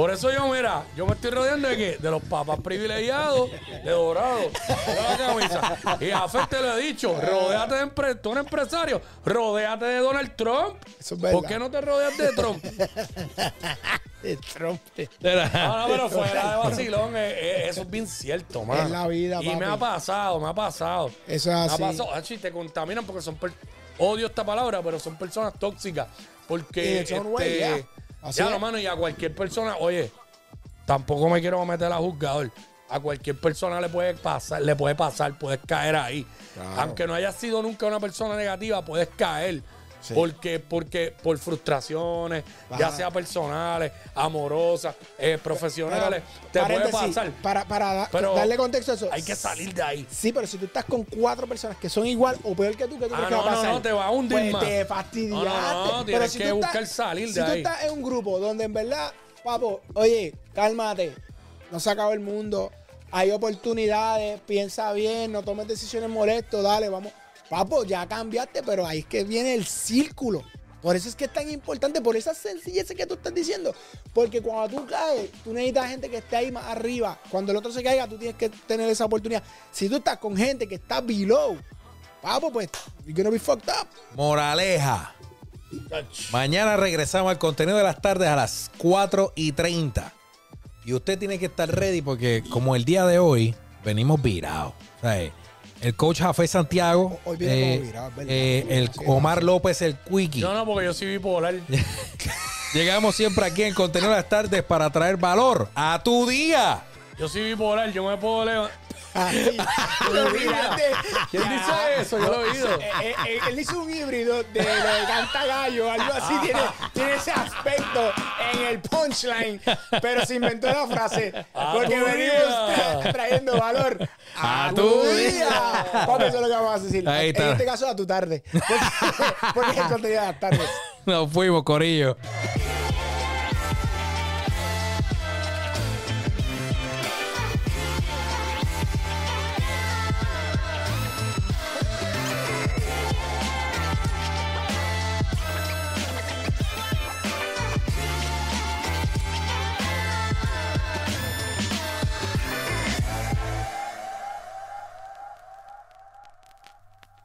A: Por eso yo, mira, yo me estoy rodeando de qué? De los papás privilegiados, de dorado, de la camisa. Y a Fer te lo he dicho, rodéate de empre- tú eres empresario, rodéate de Donald Trump.
C: Eso es.
A: ¿Por qué no te rodeas de Trump?
C: De Trump.
A: No, no, pero fuera de vacilón, eh, eh, eso es bien cierto, mano.
C: la vida,
A: Y me ha pasado, me ha pasado.
C: Eso es
A: Me ha
C: así.
A: pasado. Achi, te contaminan porque son per- odio esta palabra, pero son personas tóxicas. Porque.
C: In Así
A: ya,
C: es.
A: no, mano, y a cualquier persona, oye, tampoco me quiero meter a juzgador. A cualquier persona le puede pasar, le puede pasar, puedes caer ahí. Aunque no hayas sido nunca una persona negativa, puedes caer.
C: Sí.
A: Porque, porque por frustraciones, ya sea personales, amorosas, eh, profesionales, te puede pasar.
C: Para, para da-
A: Pero
C: darle contexto a eso.
A: Hay que salir de ahí.
C: Sí, pero si tú estás con cuatro personas que son igual o peor que tú, ¿qué tú
A: Ah,
C: crees que
A: no,
C: va a pasar?
A: no, te va a hundir
C: pues
A: más.
C: te fastidiaste.
A: No, no, no,
C: pero
A: tienes
C: si
A: que
C: tú
A: buscar
C: estás,
A: salir de
C: si tú
A: ahí.
C: estás en un grupo donde en verdad, papo, oye, cálmate, no se acaba el mundo, hay oportunidades, piensa bien, no tomes decisiones molestas, dale, vamos. Papo, ya cambiaste, pero ahí es que viene el círculo. Por eso es que es tan importante, por esa sencillez que tú estás diciendo. Porque cuando tú caes, tú necesitas gente que esté ahí más arriba. Cuando el otro se caiga, tú tienes que tener esa oportunidad. Si tú estás con gente que está below, papo, pues, you're gonna be fucked up.
B: Moraleja. Mañana regresamos al contenido de las tardes a las 4 y 30. Y usted tiene que estar ready porque como el día de hoy venimos virados. Eh, el coach Jafé Santiago,
C: Hoy viene
B: eh,
C: como verdad.
B: eh, el Omar López, el Quickie.
A: Yo no, porque yo soy bipolar.
B: Llegamos siempre aquí en contenido de las tardes para traer valor a tu día.
A: Yo soy bipolar, yo me puedo levantar.
C: Lo miraste.
A: ¿Quién
C: Ya.
A: dice eso? Yo lo he oído.
C: Eh, eh, eh, él hizo un híbrido de lo de cantagallo, algo así. Tiene, tiene ese aspecto en el punchline, pero se inventó la frase.
A: A
C: porque
A: tu
C: venimos
A: día.
C: trayendo valor a,
B: A
C: tu
B: tu
C: día. Papi, eso es lo que vamos a decir.
B: Ahí
C: En
B: está.
C: este caso, a tu tarde. Porque, porque es el contenido de las tardes.
B: Nos fuimos, Corillo.